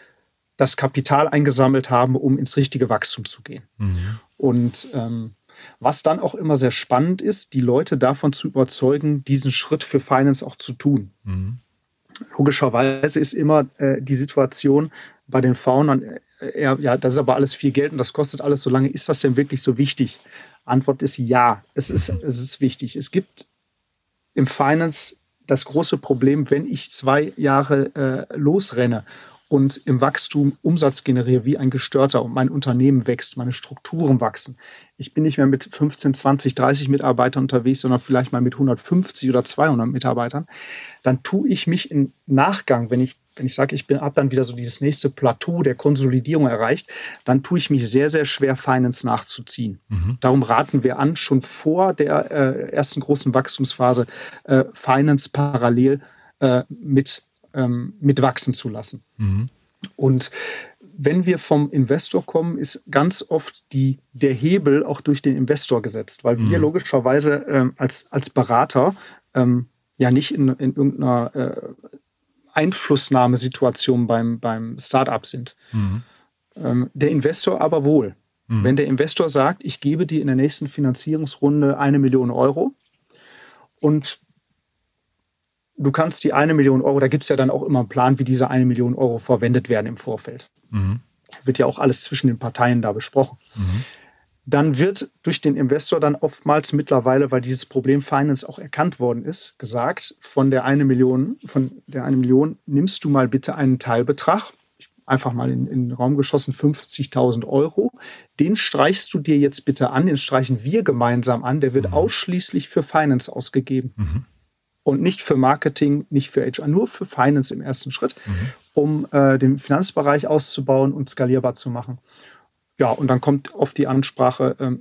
Speaker 2: das Kapital eingesammelt haben, um ins richtige Wachstum zu gehen. Mhm. Und ähm, was dann auch immer sehr spannend ist, die Leute davon zu überzeugen, diesen Schritt für Finance auch zu tun. Mhm. Logischerweise ist immer äh, die Situation bei den Faunern, äh, ja, das ist aber alles viel Geld und das kostet alles so lange. Ist das denn wirklich so wichtig? Antwort ist ja, es ist, es ist wichtig. Es gibt im Finance das große Problem, wenn ich zwei Jahre äh, losrenne und im Wachstum Umsatz generiere wie ein Gestörter und mein Unternehmen wächst, meine Strukturen wachsen. Ich bin nicht mehr mit 15, 20, 30 Mitarbeitern unterwegs, sondern vielleicht mal mit 150 oder 200 Mitarbeitern. Dann tue ich mich im Nachgang, wenn ich wenn ich sage, ich habe dann wieder so dieses nächste Plateau der Konsolidierung erreicht, dann tue ich mich sehr, sehr schwer, Finance nachzuziehen. Mhm. Darum raten wir an, schon vor der äh, ersten großen Wachstumsphase äh, Finance parallel äh, mit ähm, mitwachsen zu lassen. Mhm. Und wenn wir vom Investor kommen, ist ganz oft die, der Hebel auch durch den Investor gesetzt, weil mhm. wir logischerweise ähm, als, als Berater ähm, ja nicht in, in irgendeiner äh, Einflussnahmesituation beim, beim Startup sind. Mhm. Ähm, der Investor aber wohl. Mhm. Wenn der Investor sagt, ich gebe dir in der nächsten Finanzierungsrunde eine Million Euro und du kannst die eine Million Euro, da gibt es ja dann auch immer einen Plan, wie diese eine Million Euro verwendet werden im Vorfeld. Mhm. Wird ja auch alles zwischen den Parteien da besprochen. Mhm. Dann wird durch den Investor dann oftmals mittlerweile, weil dieses Problem Finance auch erkannt worden ist, gesagt, von der eine Million, von der eine Million nimmst du mal bitte einen Teilbetrag, einfach mal in, in den Raum geschossen, 50.000 Euro. Den streichst du dir jetzt bitte an, den streichen wir gemeinsam an. Der wird mhm. ausschließlich für Finance ausgegeben. Mhm und nicht für Marketing, nicht für HR, nur für Finance im ersten Schritt, mhm. um äh, den Finanzbereich auszubauen und skalierbar zu machen. Ja, und dann kommt oft die Ansprache, ähm,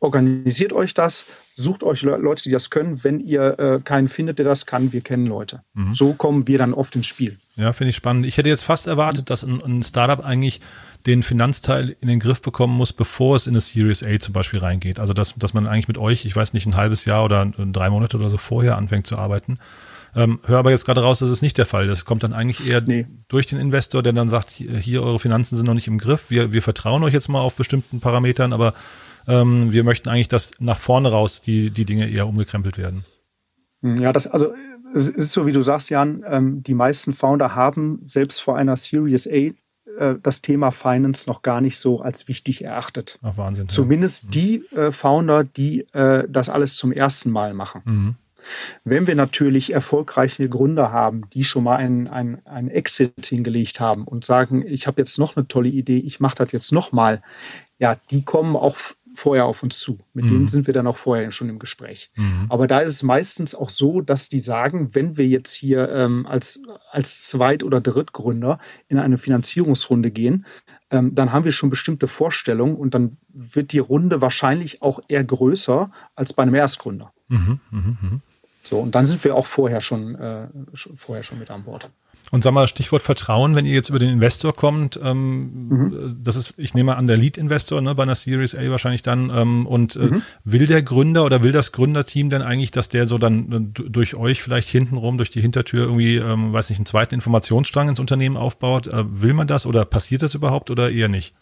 Speaker 2: organisiert euch das, sucht euch Le Leute, die das können. Wenn ihr äh, keinen findet, der das kann, wir kennen Leute. Mhm. So kommen wir dann oft ins Spiel.
Speaker 1: Ja, finde ich spannend. Ich hätte jetzt fast erwartet, dass ein, ein Startup eigentlich den Finanzteil in den Griff bekommen muss, bevor es in eine Series A zum Beispiel reingeht. Also dass, dass man eigentlich mit euch, ich weiß nicht, ein halbes Jahr oder drei Monate oder so vorher anfängt zu arbeiten. Ähm, höre aber jetzt gerade raus, das ist nicht der Fall. Das kommt dann eigentlich eher nee. durch den Investor, der dann sagt, hier, eure Finanzen sind noch nicht im Griff. Wir, wir vertrauen euch jetzt mal auf bestimmten Parametern, aber ähm, wir möchten eigentlich, dass nach vorne raus die, die Dinge eher umgekrempelt werden.
Speaker 2: Ja, das, also es ist so, wie du sagst, Jan, ähm, die meisten Founder haben selbst vor einer Series A äh, das Thema Finance noch gar nicht so als wichtig erachtet.
Speaker 1: Ach, Wahnsinn.
Speaker 2: Zumindest ja. die äh, Founder, die äh, das alles zum ersten Mal machen. Mhm. Wenn wir natürlich erfolgreiche Gründer haben, die schon mal einen, einen, einen Exit hingelegt haben und sagen, ich habe jetzt noch eine tolle Idee, ich mache das jetzt noch mal, ja, die kommen auch vorher auf uns zu. Mit mhm. denen sind wir dann auch vorher schon im Gespräch. Mhm. Aber da ist es meistens auch so, dass die sagen, wenn wir jetzt hier ähm, als, als Zweit- oder Drittgründer in eine Finanzierungsrunde gehen, ähm, dann haben wir schon bestimmte Vorstellungen und dann wird die Runde wahrscheinlich auch eher größer als bei einem Erstgründer. Mhm. So, und dann sind wir auch vorher schon, äh, schon, vorher schon mit an Bord.
Speaker 1: Und sag mal, Stichwort Vertrauen, wenn ihr jetzt über den Investor kommt, ähm, mhm. das ist, ich nehme an, der Lead-Investor ne, bei einer Series A wahrscheinlich dann. Ähm, und äh, mhm. will der Gründer oder will das Gründerteam denn eigentlich, dass der so dann äh, durch euch vielleicht hintenrum, durch die Hintertür irgendwie, ähm, weiß nicht, einen zweiten Informationsstrang ins Unternehmen aufbaut? Äh, will man das oder passiert das überhaupt oder eher nicht?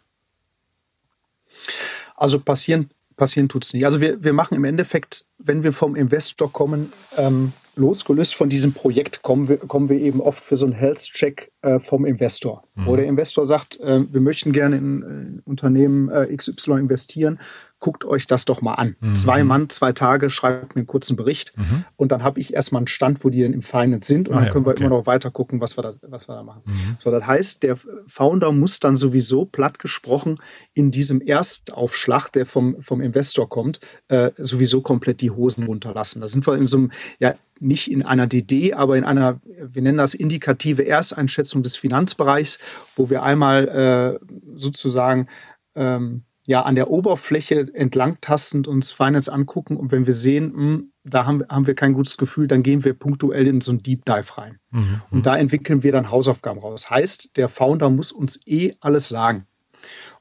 Speaker 2: Also passieren, passieren tut's nicht. Also wir, wir machen im Endeffekt, wenn wir vom Investor kommen, ähm, losgelöst von diesem Projekt kommen wir, kommen wir eben oft für so einen Health-Check äh, vom Investor, mhm. wo der Investor sagt, äh, wir möchten gerne in, in Unternehmen äh, XY investieren guckt euch das doch mal an. Mhm. Zwei Mann, zwei Tage, schreibt mir einen kurzen Bericht mhm. und dann habe ich erstmal einen Stand, wo die denn im Finance sind und ah, dann können ja, okay. wir immer noch weiter gucken, was wir da, was wir da machen. Mhm. So, das heißt, der Founder muss dann sowieso platt gesprochen in diesem Erstaufschlag, der vom, vom Investor kommt, äh, sowieso komplett die Hosen runterlassen. Da sind wir in so einem, ja, nicht in einer DD, aber in einer, wir nennen das indikative Ersteinschätzung des Finanzbereichs, wo wir einmal äh, sozusagen ähm, ja an der Oberfläche entlang tastend uns Finance angucken und wenn wir sehen, mh, hm, da haben, haben wir kein gutes Gefühl, dann gehen wir punktuell in so ein Deep Dive rein. Mhm. Und da entwickeln wir dann Hausaufgaben raus. Heißt, der Founder muss uns eh alles sagen.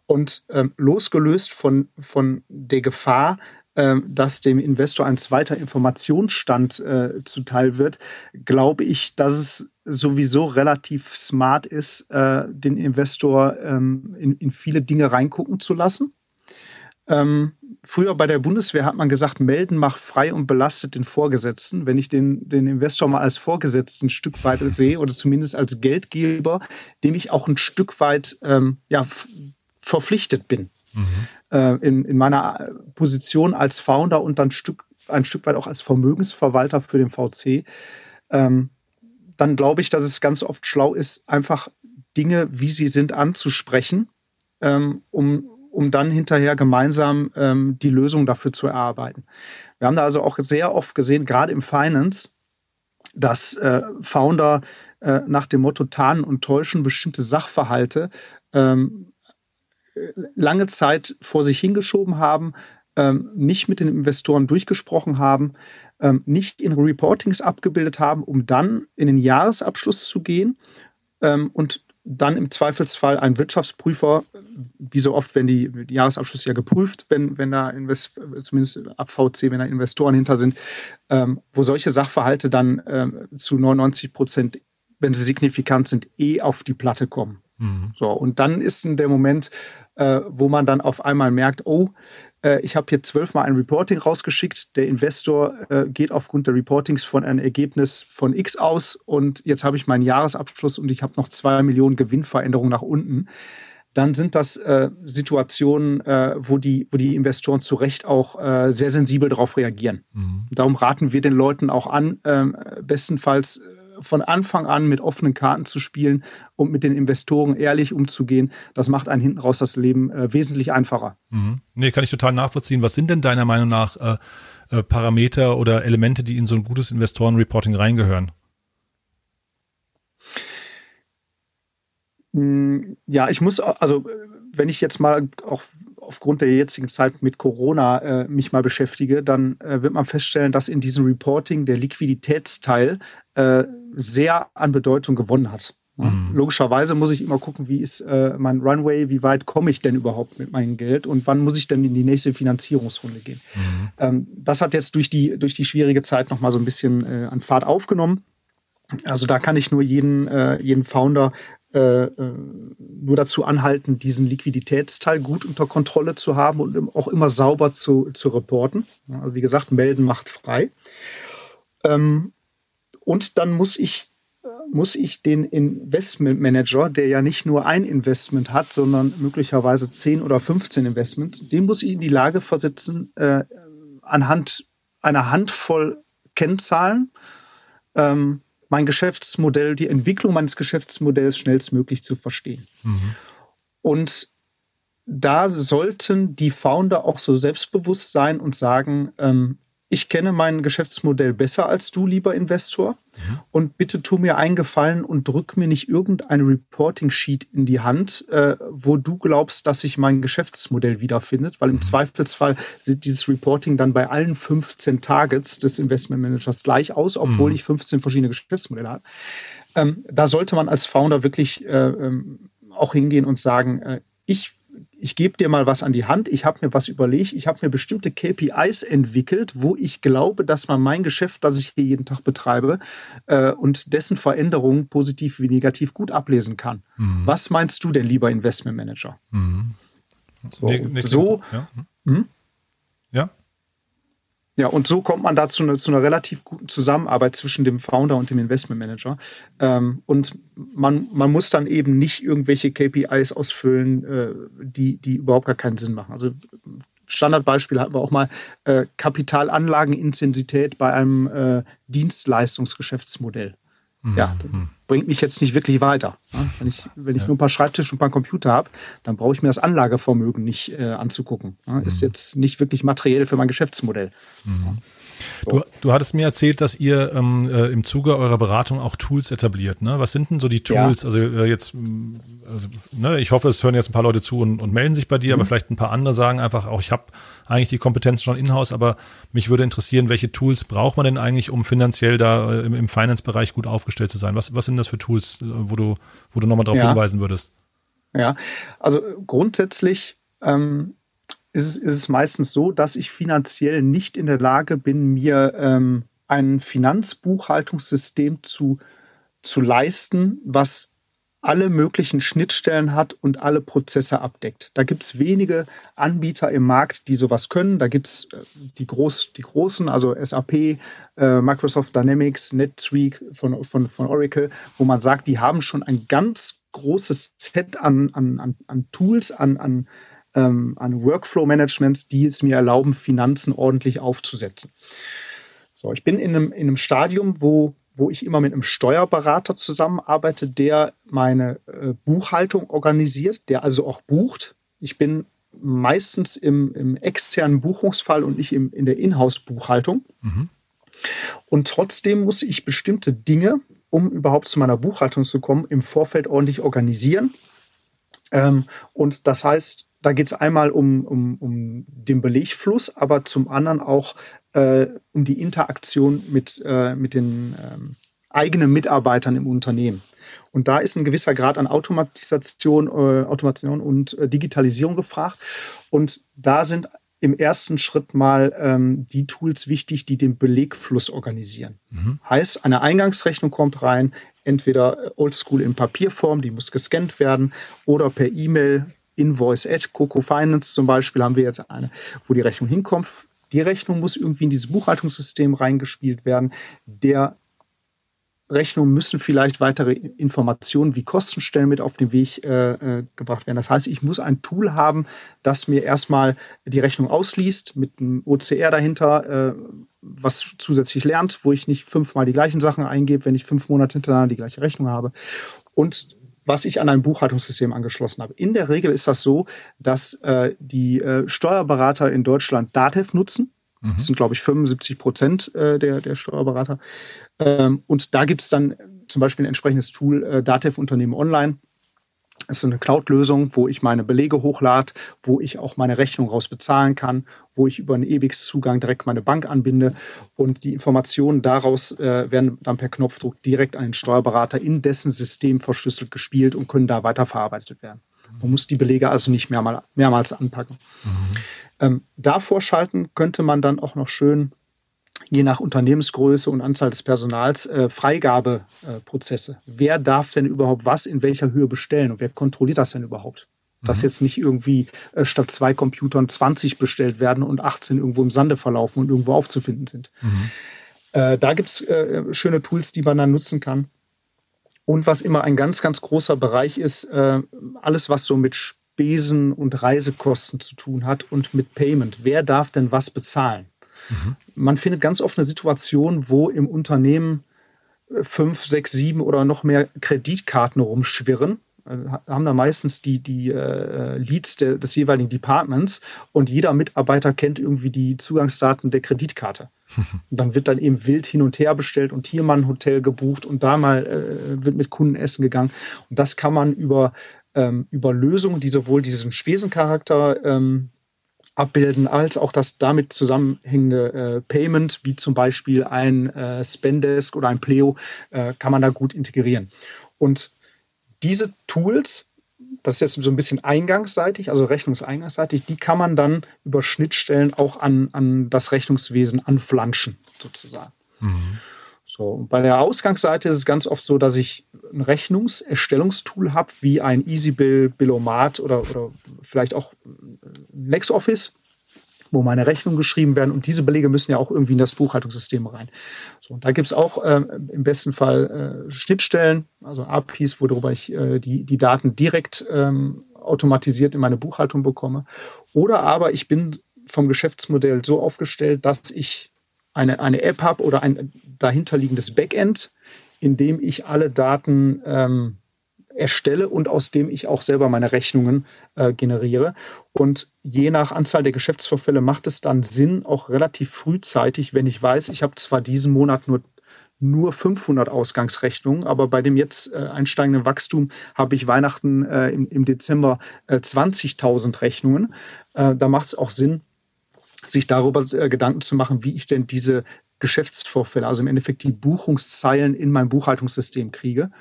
Speaker 2: Und ähm, losgelöst von, von der Gefahr, ähm, dass dem Investor ein zweiter Informationsstand äh, zuteil wird, glaube ich, dass es sowieso relativ smart ist, äh, den Investor ähm, in, in viele Dinge reingucken zu lassen ähm, früher bei der Bundeswehr hat man gesagt, melden macht frei und belastet den Vorgesetzten. Wenn ich den, den Investor mal als Vorgesetzten ein Stück weit sehe oder zumindest als Geldgeber, dem ich auch ein Stück weit ähm, ja, verpflichtet bin. Mhm. Äh, in, in meiner Position als Founder und dann Stück, ein Stück weit auch als Vermögensverwalter für den VC, ähm, dann glaube ich, dass es ganz oft schlau ist, einfach Dinge, wie sie sind, anzusprechen, ähm, um, um dann hinterher gemeinsam ähm, die Lösung dafür zu erarbeiten. Wir haben da also auch sehr oft gesehen, gerade im Finance, dass äh, Founder äh, nach dem Motto tarnen und täuschen bestimmte Sachverhalte ähm, lange Zeit vor sich hingeschoben haben, ähm, nicht mit den Investoren durchgesprochen haben, ähm, nicht in Reportings abgebildet haben, um dann in den Jahresabschluss zu gehen ähm, und dann im Zweifelsfall ein Wirtschaftsprüfer, wie so oft, wenn die, Jahresabschluss ja geprüft, wenn, wenn da Invest, zumindest ab VC, wenn da Investoren hinter sind, ähm, wo solche Sachverhalte dann ähm, zu 99 Prozent, wenn sie signifikant sind, eh auf die Platte kommen. Mhm. So, und dann ist in der Moment, äh, wo man dann auf einmal merkt, oh, äh, ich habe hier zwölfmal ein Reporting rausgeschickt, der Investor äh, geht aufgrund der Reportings von einem Ergebnis von X aus und jetzt habe ich meinen Jahresabschluss und ich habe noch zwei Millionen Gewinnveränderungen nach unten dann sind das äh, Situationen, äh, wo, die, wo die Investoren zu Recht auch äh, sehr sensibel darauf reagieren. Mhm. Darum raten wir den Leuten auch an, ähm, bestenfalls äh, von Anfang an mit offenen Karten zu spielen und mit den Investoren ehrlich umzugehen. Das macht einen hinten raus das Leben äh, wesentlich einfacher.
Speaker 1: Mhm. Nee, kann ich total nachvollziehen. Was sind denn deiner Meinung nach äh, äh Parameter oder Elemente, die in so ein gutes Investorenreporting reingehören?
Speaker 2: Hm, ja, ich muss, also wenn ich jetzt mal auch aufgrund der jetzigen Zeit mit Corona äh, mich mal beschäftige, dann äh, wird man feststellen, dass in diesem Reporting der Liquiditätsteil äh, sehr an Bedeutung gewonnen hat. Mhm. Logischerweise muss ich immer gucken, wie ist äh, mein Runway, wie weit komme ich denn überhaupt mit meinem Geld und wann muss ich denn in die nächste Finanzierungsrunde gehen. Mhm. Ähm, das hat jetzt durch die, durch die schwierige Zeit nochmal so ein bisschen äh, an Fahrt aufgenommen. Also da kann ich nur jeden, äh, jeden Founder äh, äh, nur dazu anhalten, diesen Liquiditätsteil gut unter Kontrolle zu haben und auch immer sauber zu, zu reporten. Also wie gesagt, melden macht frei. Ähm, und dann muss ich, muss ich den Investment Manager, der ja nicht nur ein Investment hat, sondern möglicherweise 10 oder 15 Investments, den muss ich in die Lage versetzen, äh, anhand einer Handvoll Kennzahlen ähm, mein Geschäftsmodell, die Entwicklung meines Geschäftsmodells schnellstmöglich zu verstehen. Mhm. Und da sollten die Founder auch so selbstbewusst sein und sagen, ähm, ich kenne mein Geschäftsmodell besser als du, lieber Investor. Ja. Und bitte tu mir einen Gefallen und drück mir nicht irgendein Reporting-Sheet in die Hand, äh, wo du glaubst, dass sich mein Geschäftsmodell wiederfindet, weil im mhm. Zweifelsfall sieht dieses Reporting dann bei allen 15 Targets des Investmentmanagers gleich aus, obwohl mhm. ich 15 verschiedene Geschäftsmodelle habe. Ähm, da sollte man als Founder wirklich äh, ähm, auch hingehen und sagen, äh, ich ich gebe dir mal was an die Hand, ich habe mir was überlegt, ich habe mir bestimmte KPIs entwickelt, wo ich glaube, dass man mein Geschäft, das ich hier jeden Tag betreibe, äh, und dessen Veränderungen positiv wie negativ gut ablesen kann. Mhm. Was meinst du denn, lieber Investmentmanager? Mhm. So, ne, ne, so ja. Hm? ja. Ja, und so kommt man da zu, eine, zu einer relativ guten Zusammenarbeit zwischen dem Founder und dem Investmentmanager. Ähm, und man, man muss dann eben nicht irgendwelche KPIs ausfüllen, äh, die, die überhaupt gar keinen Sinn machen. Also Standardbeispiel hatten wir auch mal äh, Kapitalanlagenintensität bei einem äh, Dienstleistungsgeschäftsmodell. Ja, mhm. bringt mich jetzt nicht wirklich weiter. Wenn ich, wenn ich ja. nur ein paar Schreibtische und ein paar Computer habe, dann brauche ich mir das Anlagevermögen nicht äh, anzugucken. Ist mhm. jetzt nicht wirklich materiell für mein Geschäftsmodell. Mhm.
Speaker 1: So. Du, du hattest mir erzählt, dass ihr ähm, äh, im Zuge eurer Beratung auch Tools etabliert. Ne? Was sind denn so die Tools? Ja. Also äh, jetzt, also, ne, ich hoffe, es hören jetzt ein paar Leute zu und, und melden sich bei dir, mhm. aber vielleicht ein paar andere sagen einfach auch, ich habe eigentlich die Kompetenz schon in-house, aber mich würde interessieren, welche Tools braucht man denn eigentlich, um finanziell da äh, im, im Finance-Bereich gut aufgestellt zu sein? Was, was sind das für Tools, äh, wo du, wo du nochmal darauf ja. hinweisen würdest?
Speaker 2: Ja, also grundsätzlich ähm, ist es, ist es meistens so, dass ich finanziell nicht in der Lage bin, mir ähm, ein Finanzbuchhaltungssystem zu, zu leisten, was alle möglichen Schnittstellen hat und alle Prozesse abdeckt. Da gibt es wenige Anbieter im Markt, die sowas können. Da gibt es äh, die, Groß, die großen, also SAP, äh, Microsoft Dynamics, NetSuite von, von, von Oracle, wo man sagt, die haben schon ein ganz großes Set an, an, an, an Tools, an, an ähm, an Workflow-Managements, die es mir erlauben, Finanzen ordentlich aufzusetzen. So, ich bin in einem, in einem Stadium, wo, wo ich immer mit einem Steuerberater zusammenarbeite, der meine äh, Buchhaltung organisiert, der also auch bucht. Ich bin meistens im, im externen Buchungsfall und nicht im, in der Inhouse-Buchhaltung. Mhm. Und trotzdem muss ich bestimmte Dinge, um überhaupt zu meiner Buchhaltung zu kommen, im Vorfeld ordentlich organisieren. Ähm, und das heißt, da geht es einmal um, um, um den Belegfluss, aber zum anderen auch äh, um die Interaktion mit, äh, mit den ähm, eigenen Mitarbeitern im Unternehmen. Und da ist ein gewisser Grad an Automatisation, äh, Automation und äh, Digitalisierung gefragt. Und da sind im ersten Schritt mal ähm, die Tools wichtig, die den Belegfluss organisieren. Mhm. Heißt, eine Eingangsrechnung kommt rein, entweder oldschool in Papierform, die muss gescannt werden, oder per E-Mail, Invoice at Coco Finance zum Beispiel haben wir jetzt eine, wo die Rechnung hinkommt. Die Rechnung muss irgendwie in dieses Buchhaltungssystem reingespielt werden. Der Rechnungen müssen vielleicht weitere Informationen wie Kostenstellen mit auf den Weg äh, äh, gebracht werden. Das heißt, ich muss ein Tool haben, das mir erstmal die Rechnung ausliest mit einem OCR dahinter, äh, was zusätzlich lernt, wo ich nicht fünfmal die gleichen Sachen eingebe, wenn ich fünf Monate hintereinander die gleiche Rechnung habe. Und was ich an ein Buchhaltungssystem angeschlossen habe. In der Regel ist das so, dass äh, die äh, Steuerberater in Deutschland DATEV nutzen. Das mhm. sind, glaube ich, 75 Prozent äh, der, der Steuerberater. Ähm, und da gibt es dann zum Beispiel ein entsprechendes Tool, äh, Datev Unternehmen Online. Das ist eine Cloud-Lösung, wo ich meine Belege hochlade, wo ich auch meine Rechnung raus bezahlen kann, wo ich über einen EBIX-Zugang direkt meine Bank anbinde und die Informationen daraus äh, werden dann per Knopfdruck direkt an den Steuerberater in dessen System verschlüsselt gespielt und können da weiterverarbeitet werden. Man muss die Belege also nicht mehrmal, mehrmals anpacken. Mhm. Ähm, davor schalten könnte man dann auch noch schön je nach Unternehmensgröße und Anzahl des Personals äh, Freigabeprozesse. Äh, wer darf denn überhaupt was in welcher Höhe bestellen und wer kontrolliert das denn überhaupt? Dass mhm. jetzt nicht irgendwie äh, statt zwei Computern 20 bestellt werden und 18 irgendwo im Sande verlaufen und irgendwo aufzufinden sind. Mhm. Äh, da gibt's äh, schöne Tools, die man dann nutzen kann. Und was immer ein ganz, ganz großer Bereich ist, äh, alles, was so mit Spesen und Reisekosten zu tun hat und mit Payment. Wer darf denn was bezahlen? Mhm. Man findet ganz oft eine Situation, wo im Unternehmen fünf, sechs, sieben oder noch mehr Kreditkarten rumschwirren haben da meistens die, die äh, Leads der, des jeweiligen Departments und jeder Mitarbeiter kennt irgendwie die Zugangsdaten der Kreditkarte. Und dann wird dann eben wild hin und her bestellt und hier mal ein Hotel gebucht und da mal äh, wird mit Kunden essen gegangen. Und das kann man über, ähm, über Lösungen, die sowohl diesen Spesencharakter ähm, abbilden, als auch das damit zusammenhängende äh, Payment, wie zum Beispiel ein äh, Spendesk oder ein Pleo, äh, kann man da gut integrieren. Und diese Tools, das ist jetzt so ein bisschen eingangsseitig, also rechnungseingangsseitig, die kann man dann über Schnittstellen auch an, an das Rechnungswesen anflanschen, sozusagen. Mhm. So, bei der Ausgangsseite ist es ganz oft so, dass ich ein Rechnungserstellungstool habe, wie ein EasyBill, Billomat oder, oder vielleicht auch LexOffice, wo meine Rechnungen geschrieben werden. Und diese Belege müssen ja auch irgendwie in das Buchhaltungssystem rein. So, und da gibt es auch äh, im besten Fall äh, Schnittstellen, also APIs, worüber ich äh, die, die Daten direkt ähm, automatisiert in meine Buchhaltung bekomme. Oder aber ich bin vom Geschäftsmodell so aufgestellt, dass ich eine, eine App habe oder ein dahinterliegendes Backend, in dem ich alle Daten ähm, erstelle und aus dem ich auch selber meine Rechnungen äh, generiere. Und je nach Anzahl der Geschäftsvorfälle macht es dann Sinn, auch relativ frühzeitig, wenn ich weiß, ich habe zwar diesen Monat nur nur 500 Ausgangsrechnungen, aber bei dem jetzt äh, einsteigenden Wachstum habe ich Weihnachten äh, im, im, Dezember äh, 20.000 Rechnungen. Äh, da macht es auch Sinn, sich darüber äh, Gedanken zu machen, wie ich denn diese Geschäftsvorfälle, also im Endeffekt die Buchungszeilen in mein Buchhaltungssystem kriege,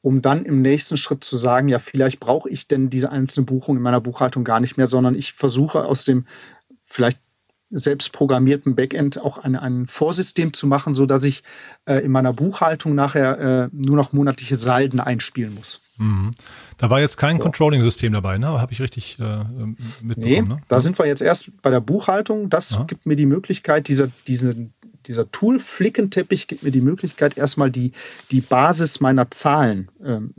Speaker 2: um dann im nächsten Schritt zu sagen, ja, vielleicht brauche ich denn diese einzelne Buchung in meiner Buchhaltung gar nicht mehr, sondern ich versuche aus dem vielleicht selbst programmierten Backend auch ein, ein Vorsystem zu machen, so dass ich äh, in meiner Buchhaltung nachher äh, nur noch monatliche Salden einspielen muss.
Speaker 1: Mhm. Da war jetzt kein so. Controlling-System dabei, ne? Habe ich richtig äh, mitbekommen? Nee,
Speaker 2: ne? da sind wir jetzt erst bei der Buchhaltung. Das ja. gibt mir die Möglichkeit, diese, dieser Tool-Flickenteppich gibt mir die Möglichkeit, erstmal die, die Basis meiner Zahlen ähm,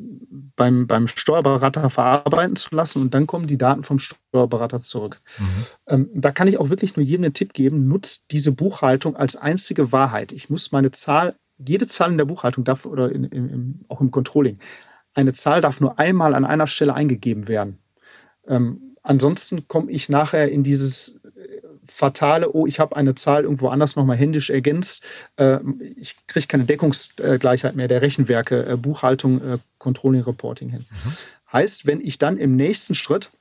Speaker 2: beim, beim Steuerberater verarbeiten zu lassen und dann kommen die Daten vom Steuerberater zurück. Mhm. Ähm, da kann ich auch wirklich nur jedem einen Tipp geben, nutzt diese Buchhaltung als einzige Wahrheit. Ich muss meine Zahl, jede Zahl in der Buchhaltung darf, oder in, in, in, auch im Controlling, eine Zahl darf nur einmal an einer Stelle eingegeben werden. Ähm, ansonsten komme ich nachher in dieses fatale, oh, ich habe eine Zahl irgendwo anders nochmal händisch ergänzt. Äh, ich kriege keine Deckungsgleichheit mehr der Rechenwerke, äh, Buchhaltung, äh, Controlling, Reporting hin. Mhm. Heißt, wenn ich dann im nächsten Schritt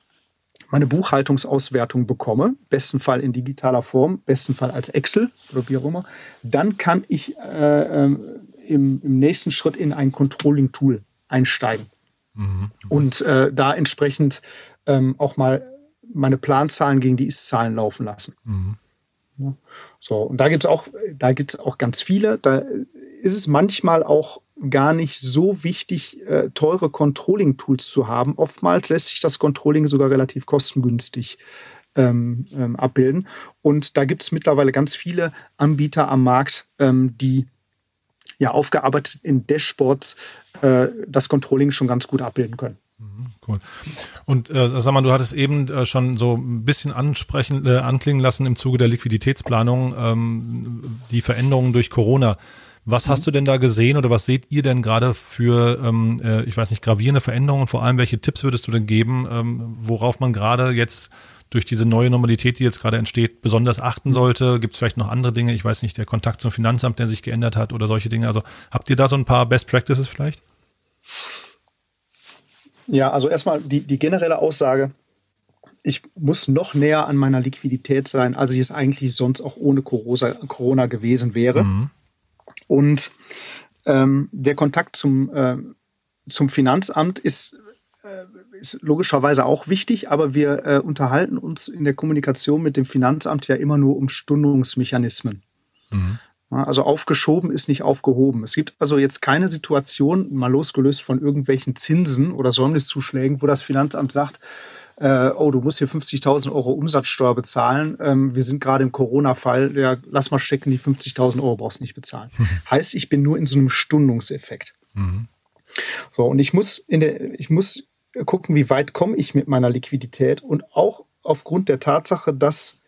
Speaker 2: meine Buchhaltungsauswertung bekomme, besten Fall in digitaler Form, besten Fall als Excel oder wie auch immer, dann kann ich äh, ähm, im, im, nächsten Schritt in ein Controlling-Tool einsteigen. Mhm. Und äh, da entsprechend ähm, auch mal meine Planzahlen gegen die Ist-Zahlen laufen lassen. Mhm. Ja. So, und da gibt es auch, da gibt es auch ganz viele. Da ist es manchmal auch gar nicht so wichtig, äh, teure Controlling-Tools zu haben. Oftmals lässt sich das Controlling sogar relativ kostengünstig ähm, ähm, abbilden. Und da gibt es mittlerweile ganz viele Anbieter am Markt, ähm, die ja aufgearbeitet in Dashboards äh, das Controlling schon ganz gut abbilden können.
Speaker 1: Mhm, cool. Und äh, sag mal, du hattest eben äh, schon so ein bisschen ansprechen, äh, anklingen lassen im Zuge der Liquiditätsplanung ähm, die Veränderungen durch Corona. Was mhm. hast du denn da gesehen oder was seht ihr denn gerade für, ähm, äh, ich weiß nicht, gravierende Veränderungen? Vor allem, welche Tipps würdest du denn geben, ähm, worauf man gerade jetzt durch diese neue Normalität, die jetzt gerade entsteht, besonders achten sollte? Gibt es vielleicht noch andere Dinge? Ich weiß nicht, der Kontakt zum Finanzamt, der sich geändert hat oder solche Dinge. Also habt ihr da so ein paar Best Practices vielleicht?
Speaker 2: Ja, also erstmal die, die generelle Aussage, ich muss noch näher an meiner Liquidität sein, als ich es eigentlich sonst auch ohne Corona, gewesen wäre. Mhm. Und ähm, der Kontakt zum, äh, zum Finanzamt ist äh, ist logischerweise auch wichtig, aber wir äh, unterhalten uns in der Kommunikation mit dem Finanzamt ja immer nur um Stundungsmechanismen. Mhm. Also aufgeschoben ist nicht aufgehoben. Es gibt also jetzt keine Situation, mal losgelöst von irgendwelchen Zinsen oder Säumniszuschlägen, wo das Finanzamt sagt, äh, oh, du musst hier 50.000 Euro Umsatzsteuer bezahlen. Ähm, wir sind gerade im Corona-Fall. Ja, lass mal stecken, die 50.000 Euro brauchst du nicht bezahlen. Mhm. Heißt, ich bin nur in so einem Stundungseffekt. Mhm. So, und ich muss in der, ich muss gucken, wie weit komme ich mit meiner Liquidität und auch aufgrund der Tatsache, dass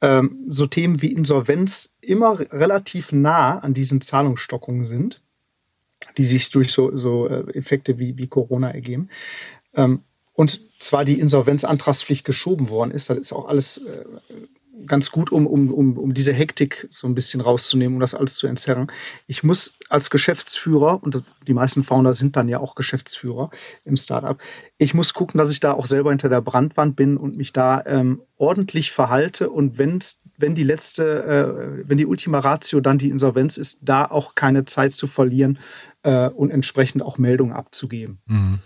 Speaker 2: ähm, so Themen wie Insolvenz immer relativ nah an diesen Zahlungsstockungen sind, die sich durch so, so äh, Effekte wie, wie Corona ergeben. Ähm, und zwar die Insolvenzantragspflicht geschoben worden ist, das ist auch alles äh, ganz gut, um, um, um, um diese Hektik so ein bisschen rauszunehmen, um das alles zu entzerren. Ich muss als Geschäftsführer, und die meisten Founder sind dann ja auch Geschäftsführer im Startup, ich muss gucken, dass ich da auch selber hinter der Brandwand bin und mich da ähm, ordentlich verhalte und wenn's, wenn die letzte, äh, wenn die Ultima Ratio dann die Insolvenz ist, da auch keine Zeit zu verlieren äh, und entsprechend auch Meldungen abzugeben. Mhm.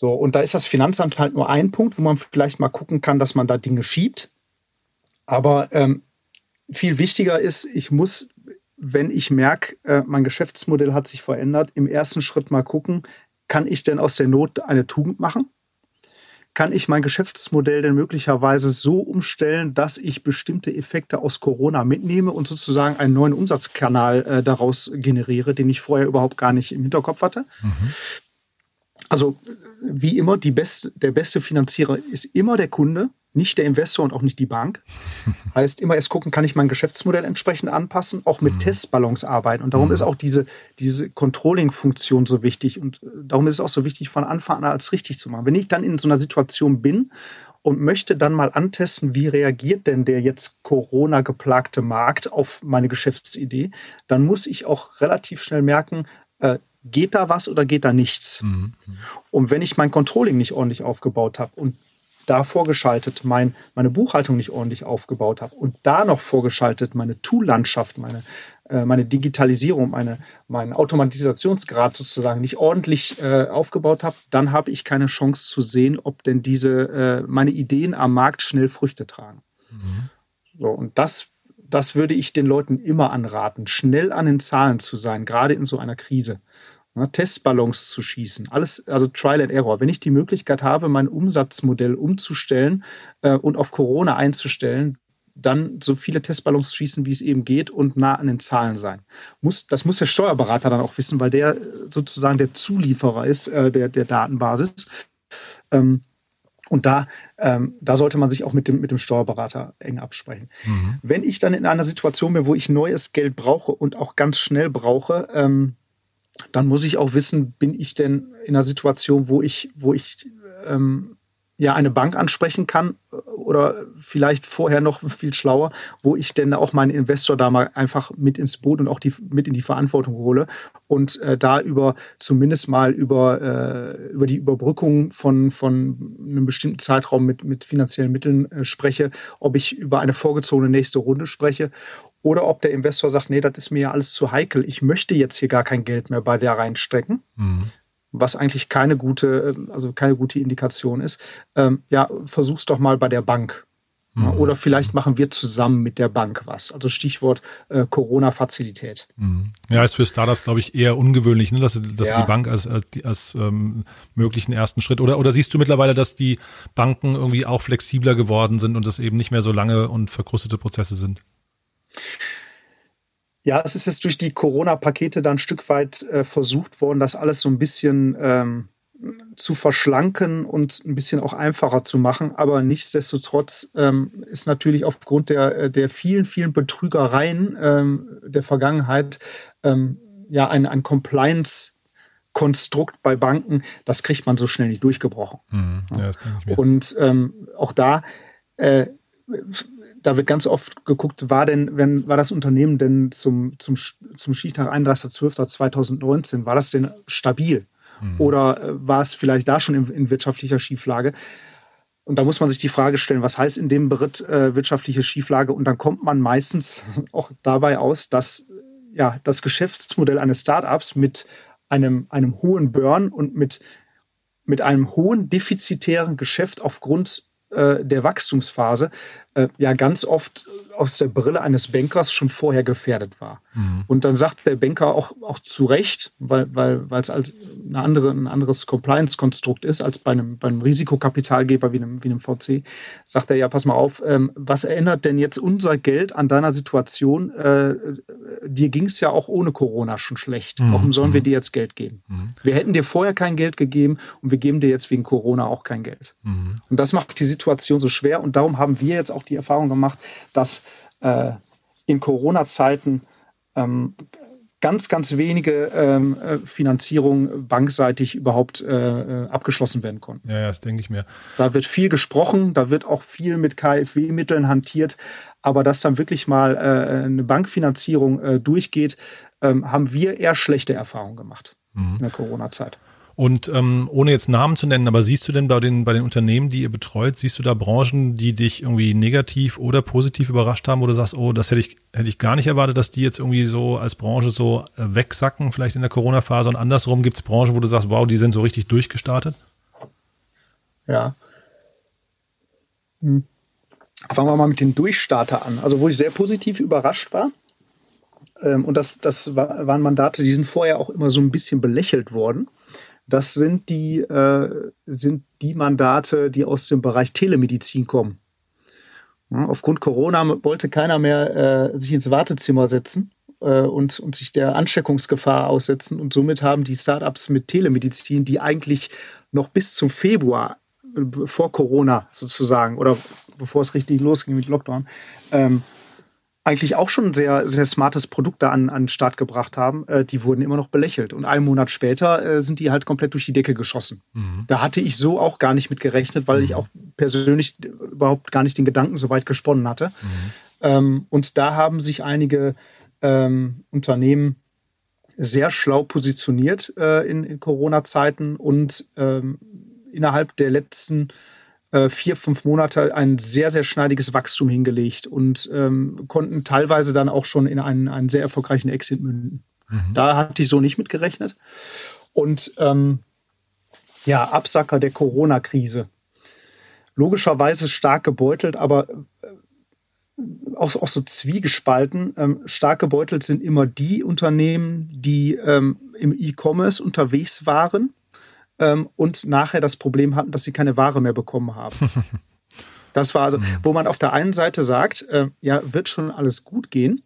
Speaker 2: So, und da ist das Finanzamt halt nur ein Punkt, wo man vielleicht mal gucken kann, dass man da Dinge schiebt. Aber ähm, viel wichtiger ist, ich muss, wenn ich merke, äh, mein Geschäftsmodell hat sich verändert, im ersten Schritt mal gucken, kann ich denn aus der Not eine Tugend machen? Kann ich mein Geschäftsmodell denn möglicherweise so umstellen, dass ich bestimmte Effekte aus Corona mitnehme und sozusagen einen neuen Umsatzkanal äh, daraus generiere, den ich vorher überhaupt gar nicht im Hinterkopf hatte? Mhm. Also wie immer, die beste, der beste Finanzierer ist immer der Kunde nicht der Investor und auch nicht die Bank. Heißt immer erst gucken, kann ich mein Geschäftsmodell entsprechend anpassen, auch mit mhm. Testballons arbeiten. Und darum mhm. ist auch diese, diese Controlling-Funktion so wichtig. Und äh, darum ist es auch so wichtig, von Anfang an alles richtig zu machen. Wenn ich dann in so einer Situation bin und möchte dann mal antesten, wie reagiert denn der jetzt Corona geplagte Markt auf meine Geschäftsidee, dann muss ich auch relativ schnell merken, äh, geht da was oder geht da nichts? Mhm. Und wenn ich mein Controlling nicht ordentlich aufgebaut habe und da vorgeschaltet mein, meine Buchhaltung nicht ordentlich aufgebaut habe und da noch vorgeschaltet meine Tool-Landschaft, meine, äh, meine Digitalisierung, meine, meinen Automatisationsgrad sozusagen nicht ordentlich äh, aufgebaut habe, dann habe ich keine Chance zu sehen, ob denn diese äh, meine Ideen am Markt schnell Früchte tragen. Mhm. So, und das das würde ich den Leuten immer anraten, schnell an den Zahlen zu sein, gerade in so einer Krise ne, Testballons zu schießen. Alles, also Trial and Error. Wenn ich die Möglichkeit habe, mein Umsatzmodell umzustellen äh, und auf Corona einzustellen, dann so viele Testballons schießen, wie es eben geht und nah an den Zahlen sein. Muss, das muss der Steuerberater dann auch wissen, weil der sozusagen der Zulieferer ist äh, der, der Datenbasis. Ähm, und da, ähm, da sollte man sich auch mit dem, mit dem Steuerberater eng absprechen. Mhm. Wenn ich dann in einer Situation bin, wo ich neues Geld brauche und auch ganz schnell brauche, ähm, dann muss ich auch wissen, bin ich denn in einer Situation, wo ich, wo ich ähm, ja eine Bank ansprechen kann oder vielleicht vorher noch viel schlauer, wo ich denn auch meinen Investor da mal einfach mit ins Boot und auch die, mit in die Verantwortung hole und äh, da über zumindest mal über, äh, über die Überbrückung von, von einem bestimmten Zeitraum mit, mit finanziellen Mitteln äh, spreche, ob ich über eine vorgezogene nächste Runde spreche oder ob der Investor sagt, nee, das ist mir ja alles zu heikel, ich möchte jetzt hier gar kein Geld mehr bei der reinstecken. Mhm was eigentlich keine gute, also keine gute Indikation ist. Ähm, ja, versuch's doch mal bei der Bank. Mhm. Oder vielleicht machen wir zusammen mit der Bank was. Also Stichwort äh, Corona-Fazilität.
Speaker 1: Mhm. Ja, ist für Startups, glaube ich, eher ungewöhnlich, ne? dass, dass ja. die Bank als, als, als ähm, möglichen ersten Schritt. Oder, oder siehst du mittlerweile, dass die Banken irgendwie auch flexibler geworden sind und das eben nicht mehr so lange und verkrustete Prozesse sind?
Speaker 2: Ja, es ist jetzt durch die Corona-Pakete dann ein Stück weit äh, versucht worden, das alles so ein bisschen ähm, zu verschlanken und ein bisschen auch einfacher zu machen. Aber nichtsdestotrotz ähm, ist natürlich aufgrund der, äh, der vielen, vielen Betrügereien ähm, der Vergangenheit ähm, ja ein, ein Compliance- Konstrukt bei Banken, das kriegt man so schnell nicht durchgebrochen. Mhm, ja, und ähm, auch da, äh, da wird ganz oft geguckt, war denn, wenn, war das Unternehmen denn zum, zum, zum Stichtag 31.12.2019, war das denn stabil? Mhm. Oder äh, war es vielleicht da schon in, in, wirtschaftlicher Schieflage? Und da muss man sich die Frage stellen, was heißt in dem Beritt äh, wirtschaftliche Schieflage? Und dann kommt man meistens auch dabei aus, dass ja, das Geschäftsmodell eines Startups mit einem, einem hohen Burn und mit, mit einem hohen defizitären Geschäft aufgrund äh, der Wachstumsphase äh, ja ganz oft aus der Brille eines Bankers schon vorher gefährdet war. Mhm. Und dann sagt der Banker auch, auch zu Recht, weil weil weil es als eine andere, ein anderes Compliance-Konstrukt ist als bei einem, bei einem Risikokapitalgeber wie einem, wie einem VC, sagt er ja, pass mal auf, ähm, was erinnert denn jetzt unser Geld an deiner Situation? Äh, dir ging es ja auch ohne Corona schon schlecht. Mhm. Warum sollen wir mhm. dir jetzt Geld geben? Mhm. Wir hätten dir vorher kein Geld gegeben und wir geben dir jetzt wegen Corona auch kein Geld. Mhm. Und das macht die Situation so schwer und darum haben wir jetzt auch die Erfahrung gemacht, dass äh, in Corona-Zeiten ähm, ganz, ganz wenige ähm, äh, Finanzierungen bankseitig überhaupt äh, äh, abgeschlossen werden konnten.
Speaker 1: Ja, ja, das denke ich mir.
Speaker 2: Da wird viel gesprochen, da wird auch viel mit KfW-Mitteln hantiert, aber dass dann wirklich mal äh, eine Bankfinanzierung äh, durchgeht, ähm, haben wir eher schlechte Erfahrungen gemacht mhm. in der Corona-Zeit.
Speaker 1: Und ähm, ohne jetzt Namen zu nennen, aber siehst du denn bei den, bei den Unternehmen, die ihr betreut, siehst du da Branchen, die dich irgendwie negativ oder positiv überrascht haben, wo du sagst, oh, das hätte ich, hätte ich gar nicht erwartet, dass die jetzt irgendwie so als Branche so äh, wegsacken, vielleicht in der Corona-Phase und andersrum gibt es Branchen, wo du sagst, wow, die sind so richtig durchgestartet?
Speaker 2: Ja. Hm. Fangen wir mal mit den Durchstarter an. Also wo ich sehr positiv überrascht war, ähm, und das, das waren Mandate, die sind vorher auch immer so ein bisschen belächelt worden. Das sind die, äh, sind die Mandate, die aus dem Bereich Telemedizin kommen. Ja, aufgrund Corona wollte keiner mehr äh, sich ins Wartezimmer setzen äh, und, und sich der Ansteckungsgefahr aussetzen. Und somit haben die Startups mit Telemedizin, die eigentlich noch bis zum Februar äh, vor Corona sozusagen oder bevor es richtig losging mit Lockdown, ähm, eigentlich auch schon ein sehr, sehr smartes Produkt da an, an den Start gebracht haben, äh, die wurden immer noch belächelt. Und einen Monat später äh, sind die halt komplett durch die Decke geschossen. Mhm. Da hatte ich so auch gar nicht mit gerechnet, weil mhm. ich auch persönlich überhaupt gar nicht den Gedanken so weit gesponnen hatte. Mhm. Ähm, und da haben sich einige ähm, Unternehmen sehr schlau positioniert äh, in, in Corona-Zeiten und ähm, innerhalb der letzten äh, vier, fünf Monate ein sehr, sehr schneidiges Wachstum hingelegt und ähm, konnten teilweise dann auch schon in einen, einen sehr erfolgreichen Exit münden. Mhm. Da hatte ich so nicht mit gerechnet. Und ähm, ja, Absacker der Corona-Krise. Logischerweise stark gebeutelt, aber äh, auch, auch so zwiegespalten. Ähm, stark gebeutelt sind immer die Unternehmen, die ähm, im E-Commerce unterwegs waren ähm, und nachher das Problem hatten, dass sie keine Ware mehr bekommen haben. Das war also, mhm. wo man auf der einen Seite sagt, äh, ja, wird schon alles gut gehen,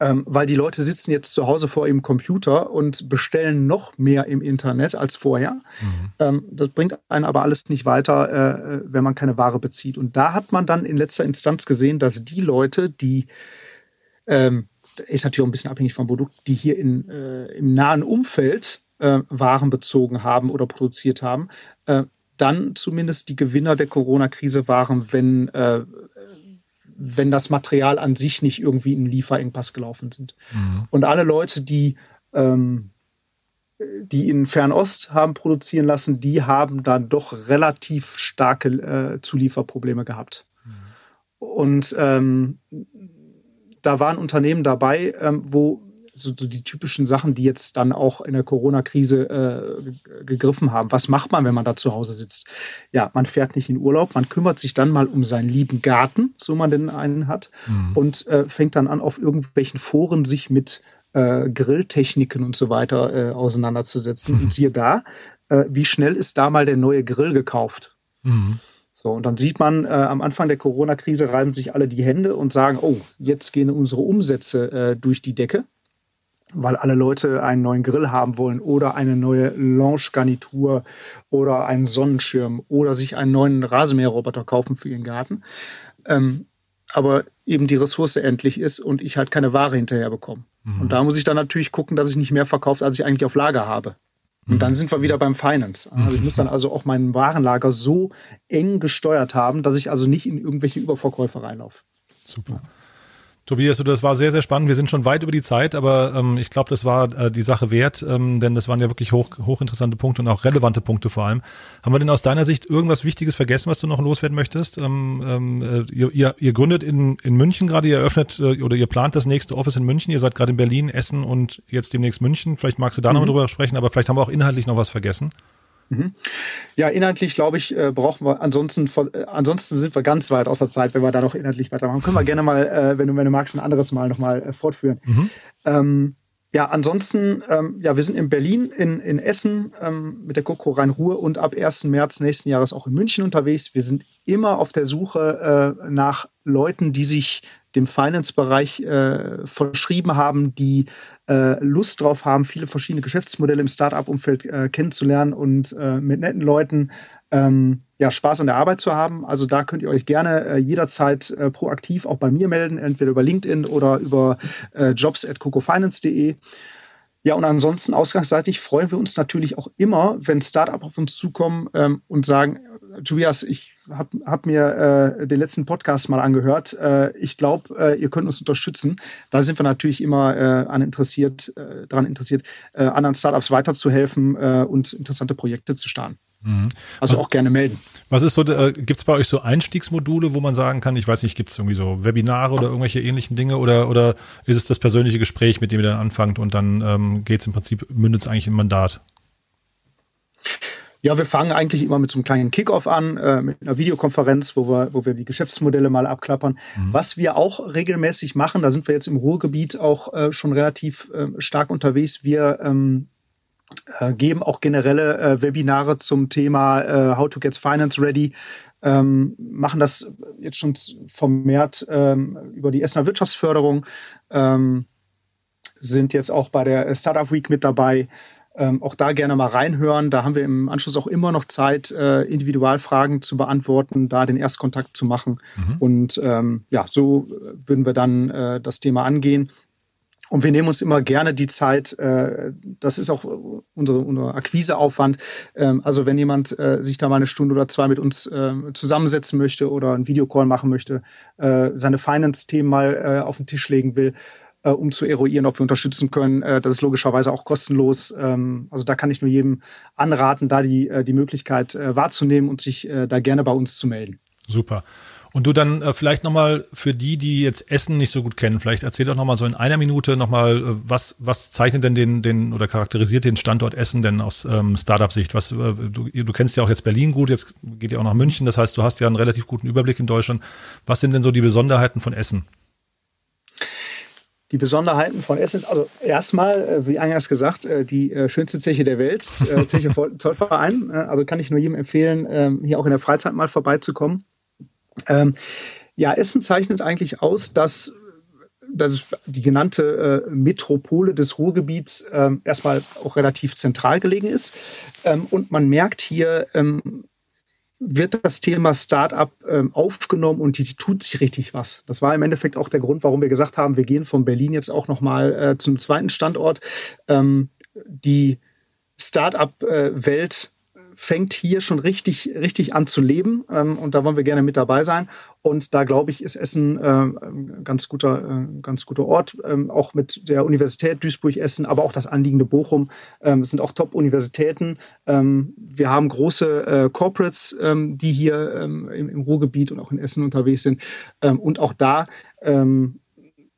Speaker 2: ähm, weil die Leute sitzen jetzt zu Hause vor ihrem Computer und bestellen noch mehr im Internet als vorher. Mhm. Ähm, das bringt einen aber alles nicht weiter, äh, wenn man keine Ware bezieht. Und da hat man dann in letzter Instanz gesehen, dass die Leute, die ähm, ist natürlich auch ein bisschen abhängig vom Produkt, die hier in, äh, im nahen Umfeld äh, Waren bezogen haben oder produziert haben, äh, dann zumindest die Gewinner der Corona-Krise waren, wenn, äh, wenn das Material an sich nicht irgendwie in Lieferengpass gelaufen sind. Mhm. Und alle Leute, die ähm, die in Fernost haben produzieren lassen, die haben dann doch relativ starke äh, Zulieferprobleme gehabt. Mhm. Und ähm, da waren Unternehmen dabei, ähm, wo so, so, die typischen Sachen, die jetzt dann auch in der Corona-Krise äh, gegriffen haben. Was macht man, wenn man da zu Hause sitzt? Ja, man fährt nicht in Urlaub, man kümmert sich dann mal um seinen lieben Garten, so man denn einen hat, mhm. und äh, fängt dann an, auf irgendwelchen Foren sich mit äh, Grilltechniken und so weiter äh, auseinanderzusetzen. Mhm. Und siehe da, äh, wie schnell ist da mal der neue Grill gekauft? Mhm. So, und dann sieht man, äh, am Anfang der Corona-Krise reiben sich alle die Hände und sagen, oh, jetzt gehen unsere Umsätze äh, durch die Decke, weil alle Leute einen neuen Grill haben wollen oder eine neue Lounge-Garnitur oder einen Sonnenschirm oder sich einen neuen Rasenmäherroboter kaufen für ihren Garten. Ähm, aber eben die Ressource endlich ist und ich halt keine Ware hinterher bekomme. Mhm. Und da muss ich dann natürlich gucken, dass ich nicht mehr verkauft, als ich eigentlich auf Lager habe. Und dann mhm. sind wir wieder beim Finance. Also ich muss dann also auch mein Warenlager so eng gesteuert haben, dass ich also nicht in irgendwelche Überverkäufe reinlaufe.
Speaker 1: Super. Tobias, das war sehr, sehr spannend. Wir sind schon weit über die Zeit, aber ähm, ich glaube, das war äh, die Sache wert, ähm, denn das waren ja wirklich hoch, hochinteressante Punkte und auch relevante Punkte vor allem. Haben wir denn aus deiner Sicht irgendwas Wichtiges vergessen, was du noch loswerden möchtest? Ähm, ähm, äh, ihr, ihr, ihr gründet in, in München gerade, ihr eröffnet äh, oder ihr plant das nächste Office in München. Ihr seid gerade in Berlin, Essen und jetzt demnächst München. Vielleicht magst du da mhm. noch drüber sprechen, aber vielleicht haben wir auch inhaltlich noch was vergessen.
Speaker 2: Mhm. Ja, inhaltlich glaube ich, äh, brauchen wir ansonsten, äh, ansonsten sind wir ganz weit aus der Zeit, wenn wir da noch inhaltlich weitermachen. Können wir gerne mal, äh, wenn du, wenn du magst, ein anderes Mal nochmal fortführen. Mhm. Ähm, ja, ansonsten, ähm, ja, wir sind in Berlin, in, in Essen ähm, mit der Coco Rhein-Ruhr und ab 1. März nächsten Jahres auch in München unterwegs. Wir sind immer auf der Suche äh, nach Leuten, die sich dem Finance-Bereich äh, verschrieben haben, die äh, Lust drauf haben, viele verschiedene Geschäftsmodelle im Start-up-Umfeld äh, kennenzulernen und äh, mit netten Leuten ähm, ja, Spaß an der Arbeit zu haben. Also da könnt ihr euch gerne äh, jederzeit äh, proaktiv auch bei mir melden, entweder über LinkedIn oder über äh, jobs.cocofinance.de. Ja, und ansonsten ausgangsseitig freuen wir uns natürlich auch immer, wenn Startup auf uns zukommen ähm, und sagen, Tobias, ich habe hab mir äh, den letzten Podcast mal angehört. Äh, ich glaube, äh, ihr könnt uns unterstützen. Da sind wir natürlich immer äh, an interessiert, äh, daran interessiert, äh, anderen Startups weiterzuhelfen äh, und interessante Projekte zu starten. Mhm. Also was, auch gerne melden.
Speaker 1: Was ist so, äh, gibt es bei euch so Einstiegsmodule, wo man sagen kann, ich weiß nicht, gibt es irgendwie so Webinare oder irgendwelche ähnlichen Dinge oder, oder ist es das persönliche Gespräch, mit dem ihr dann anfangt und dann ähm, geht es im Prinzip, mündet es eigentlich im Mandat?
Speaker 2: Ja, wir fangen eigentlich immer mit so einem kleinen Kickoff an, äh, mit einer Videokonferenz, wo wir, wo wir die Geschäftsmodelle mal abklappern. Mhm. Was wir auch regelmäßig machen, da sind wir jetzt im Ruhrgebiet auch äh, schon relativ äh, stark unterwegs. Wir ähm, äh, geben auch generelle äh, Webinare zum Thema äh, How to Get Finance Ready. Ähm, machen das jetzt schon vermehrt ähm, über die Essener Wirtschaftsförderung, ähm, sind jetzt auch bei der Startup Week mit dabei. Ähm, auch da gerne mal reinhören. Da haben wir im Anschluss auch immer noch Zeit, äh, Individualfragen zu beantworten, da den Erstkontakt zu machen. Mhm. Und ähm, ja, so würden wir dann äh, das Thema angehen. Und wir nehmen uns immer gerne die Zeit, äh, das ist auch unsere, unser Akquiseaufwand. Ähm, also wenn jemand äh, sich da mal eine Stunde oder zwei mit uns äh, zusammensetzen möchte oder einen Videocall machen möchte, seine Finance-Themen mal auf den Tisch legen will, um zu eruieren, ob wir unterstützen können. Das ist logischerweise auch kostenlos. Ähm, also da kann ich nur jedem anraten, da die, die Möglichkeit wahrzunehmen und sich da gerne bei uns zu melden.
Speaker 1: Super. Und du dann äh, vielleicht nochmal für die, die jetzt Essen nicht so gut kennen, vielleicht erzähl doch nochmal so in einer Minute nochmal, äh, was, was zeichnet denn den, den oder charakterisiert den Standort Essen denn aus ähm, Startup-Sicht? Was, äh, du, du kennst ja auch jetzt Berlin gut, jetzt geht ihr auch nach München, das heißt, du hast ja einen relativ guten Überblick in Deutschland. Was sind denn so die Besonderheiten von Essen?
Speaker 2: die Besonderheiten von Essen ist also erstmal, äh, wie eingangs gesagt, äh, die schönste Zeche der Welt, Zeche Zollverein. Also kann ich nur jedem empfehlen, ähm, hier auch in der Freizeit mal vorbeizukommen. Ähm, ja, Essen zeichnet eigentlich aus, dass dass die genannte Metropole des Ruhrgebiets ähm, erstmal auch relativ zentral gelegen ist. und man merkt hier wird das Thema Startup ähm, aufgenommen und die, die, tut sich richtig was. Das war im Endeffekt auch der Grund, warum wir gesagt haben, wir gehen von Berlin jetzt auch nochmal äh, zum zweiten Standort. Ähm, die Startup-Welt fängt hier schon richtig, richtig an zu leben. Ähm, und da wollen wir gerne mit dabei sein. Und da glaube ich, ist Essen äh, ein ganz guter, äh, ganz guter Ort, ähm, auch mit der Universität Duisburg-Essen, aber auch das anliegende Bochum. Ähm, sind auch Top-Universitäten. Ähm, wir haben große äh, Corporates, ähm, die hier ähm, im, im, Ruhrgebiet und auch in Essen unterwegs sind. Ähm, und auch da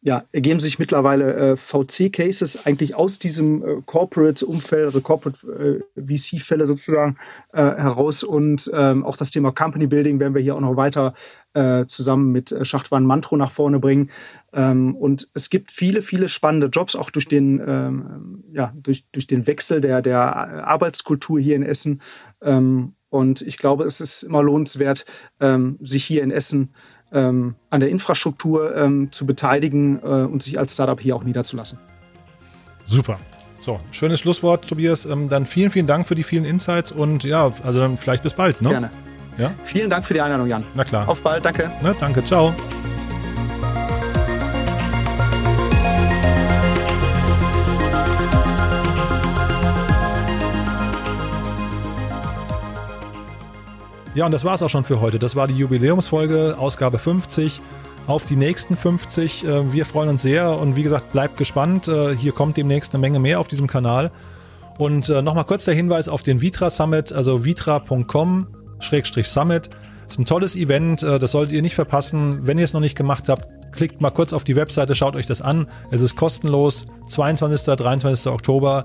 Speaker 2: ja, ergeben sich mittlerweile äh, VC-Cases eigentlich aus diesem äh, Corporate-Umfeld, also Corporate äh, sozusagen äh, heraus und ähm, auch das Thema Company Building werden wir hier auch noch weiter äh, zusammen mit äh, Schachtwan Mantro nach vorne bringen. Ähm, und es gibt viele, viele spannende Jobs, auch durch den, ähm, ja, durch, durch den Wechsel der, der Arbeitskultur hier in Essen. Ähm, und ich glaube, es ist immer lohnenswert, ähm, sich hier in Essen ähm, an der Infrastruktur ähm, zu beteiligen äh, und sich als Startup hier auch niederzulassen.
Speaker 1: Super. So, schönes Schlusswort, Tobias. Ähm, dann vielen, vielen Dank für die vielen Insights und ja, also dann vielleicht bis bald. Ne?
Speaker 2: Gerne. Ja? Vielen Dank für die Einladung, Jan.
Speaker 1: Na klar.
Speaker 2: Auf bald, danke.
Speaker 1: Na, danke, ciao. Ja, und das war es auch schon für heute. Das war die Jubiläumsfolge, Ausgabe 50. Auf die nächsten 50. Äh, wir freuen uns sehr und wie gesagt, bleibt gespannt. Äh, hier kommt demnächst eine Menge mehr auf diesem Kanal. Und äh, nochmal kurz der Hinweis auf den Vitra Summit, also vitra.com-summit. Ist ein tolles Event, das solltet ihr nicht verpassen. Wenn ihr es noch nicht gemacht habt, klickt mal kurz auf die Webseite, schaut euch das an. Es ist kostenlos. 22. 23. Oktober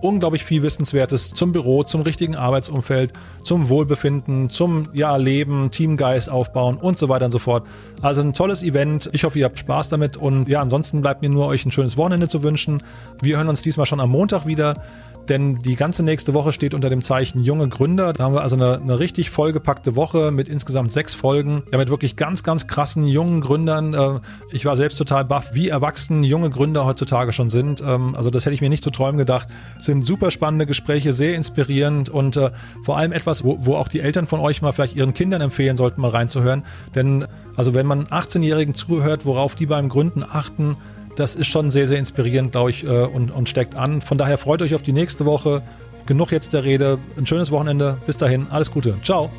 Speaker 1: unglaublich viel Wissenswertes zum Büro, zum richtigen Arbeitsumfeld, zum Wohlbefinden, zum ja, Leben, Teamgeist aufbauen und so weiter und so fort. Also ein tolles Event. Ich hoffe, ihr habt Spaß damit und ja, ansonsten bleibt mir nur euch ein schönes Wochenende zu wünschen. Wir hören uns diesmal schon am Montag wieder denn die ganze nächste Woche steht unter dem Zeichen junge Gründer. Da haben wir also eine, eine richtig vollgepackte Woche mit insgesamt sechs Folgen, ja, mit wirklich ganz, ganz krassen jungen Gründern. Äh, ich war selbst total baff, wie erwachsen junge Gründer heutzutage schon sind. Ähm, also das hätte ich mir nicht zu träumen gedacht. Sind super spannende Gespräche, sehr inspirierend und äh, vor allem etwas, wo, wo auch die Eltern von euch mal vielleicht ihren Kindern empfehlen sollten, mal reinzuhören. Denn also wenn man 18-Jährigen zuhört, worauf die beim Gründen achten, das ist schon sehr, sehr inspirierend, glaube ich, äh, und, und steckt an. Von daher freut euch auf die nächste Woche. Genug jetzt der Rede. Ein schönes Wochenende. Bis dahin. Alles Gute. Ciao.